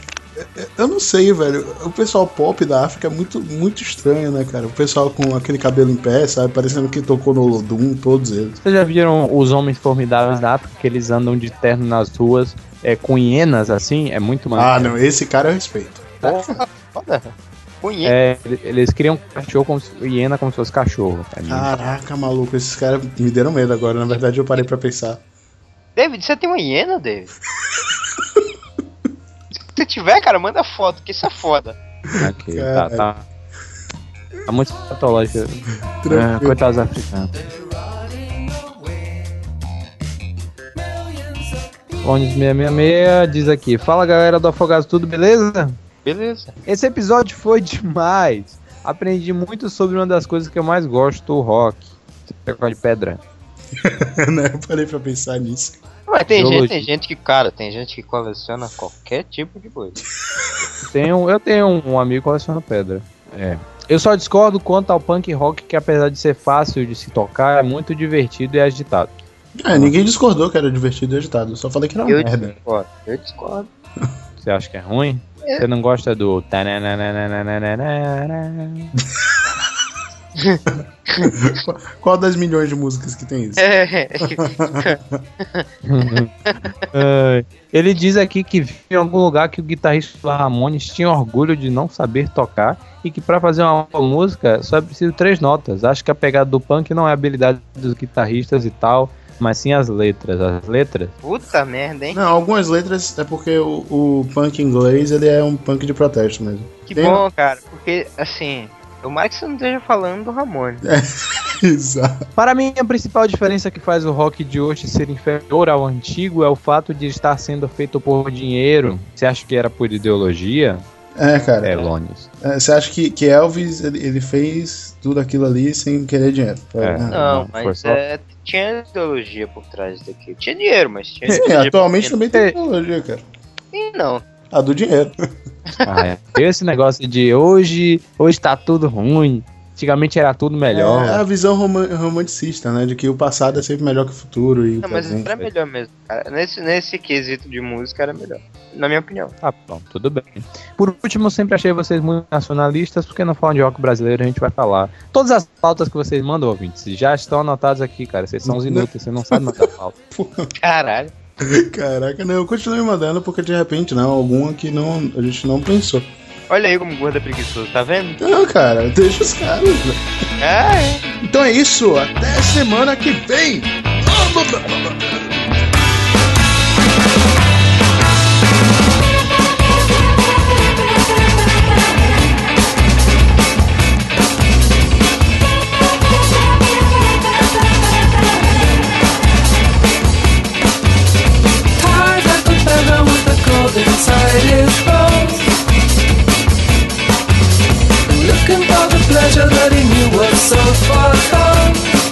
Eu não sei, velho. O pessoal pop da África é muito, muito estranho, né, cara? O pessoal com aquele cabelo em pé, sabe? Parecendo que tocou no Lodum, todos eles. Vocês já viram os homens formidáveis da África que eles andam de terno nas ruas é, com hienas assim? É muito Ah, maneiro. não. Esse cara eu respeito. Porra, foda. É, ele- eles criam cachorro como se, hiena como se fosse cachorro. É Caraca, maluco. Esses caras me deram medo agora. Na verdade, eu parei pra pensar. David, você tem uma hiena, David? (laughs) Se você tiver, cara, manda foto, que isso é foda. Aqui, tá, tá. Tá muito patológico. É, coitados africanos. Onde 666 diz aqui: Fala galera do Afogados, tudo beleza? Beleza. Esse episódio foi demais. Aprendi muito sobre uma das coisas que eu mais gosto, o rock. Negócio de pedra. (laughs) né? Eu parei pra pensar nisso. Mas tem Biologia. gente, tem gente que, cara, tem gente que coleciona qualquer tipo de coisa. Tenho, eu tenho um amigo que coleciona pedra. É. Eu só discordo quanto ao punk rock, que apesar de ser fácil de se tocar, é muito divertido e agitado. É, ninguém discordou que era divertido e agitado. Eu só falei que era uma Eu merda. discordo. Eu discordo. Você acha que é ruim? Você não gosta do. (laughs) (laughs) Qual- das milhões de músicas que tem isso? É. Ai. (laughs) Ele diz aqui que viu em algum lugar que o guitarrista Ramones tinha orgulho de não saber tocar e que pra fazer uma boa música só é preciso três notas. Acho que a pegada do punk não é a habilidade dos guitarristas e tal, mas sim as letras. As letras Puta merda, hein? Não, algumas letras é porque o, o punk inglês ele é um punk de protesto mesmo. Que Tem- bom, cara. Porque, assim, tomara que você não esteja falando do Ramone. (laughs) Exato. Para mim, a principal diferença que faz o rock de hoje ser inferior ao antigo é o fato de estar sendo feito por dinheiro. Você acha que era por ideologia? É, cara. É, Lones. É, Você acha que, que Elvis ele, ele fez tudo aquilo ali sem querer dinheiro? É. Não. Não, não, mas só- é, tinha ideologia por trás daqui. Tinha dinheiro, mas tinha Sim, ideologia atualmente também tem tecnologia, cara. dentro. Não. A do dinheiro. Ah, é. Esse negócio de hoje, hoje tá tudo ruim. Antigamente era tudo melhor. É a visão roman- romanticista, né? De que o passado é sempre melhor que o futuro e o Não, mas presente. era melhor mesmo, cara. Nesse, nesse quesito de música era melhor. Na minha opinião. Tá bom, tudo bem. Por último, eu sempre achei vocês muito nacionalistas, porque não falam de rock brasileiro, a gente vai falar. Todas as pautas que vocês mandam, ouvintes, já estão anotadas aqui, cara. Vocês são os inúteis, vocês não sabem mandar pauta. (laughs) Caralho. Caraca, não, eu continuei mandando porque de repente não, alguma que não, a gente não pensou. Olha aí como gordo é preguiçoso, tá vendo? Não, cara, deixa os caras. né? Ah, é. Então é isso, até semana que vem! His bones. Looking for the pleasure that he knew was so far gone.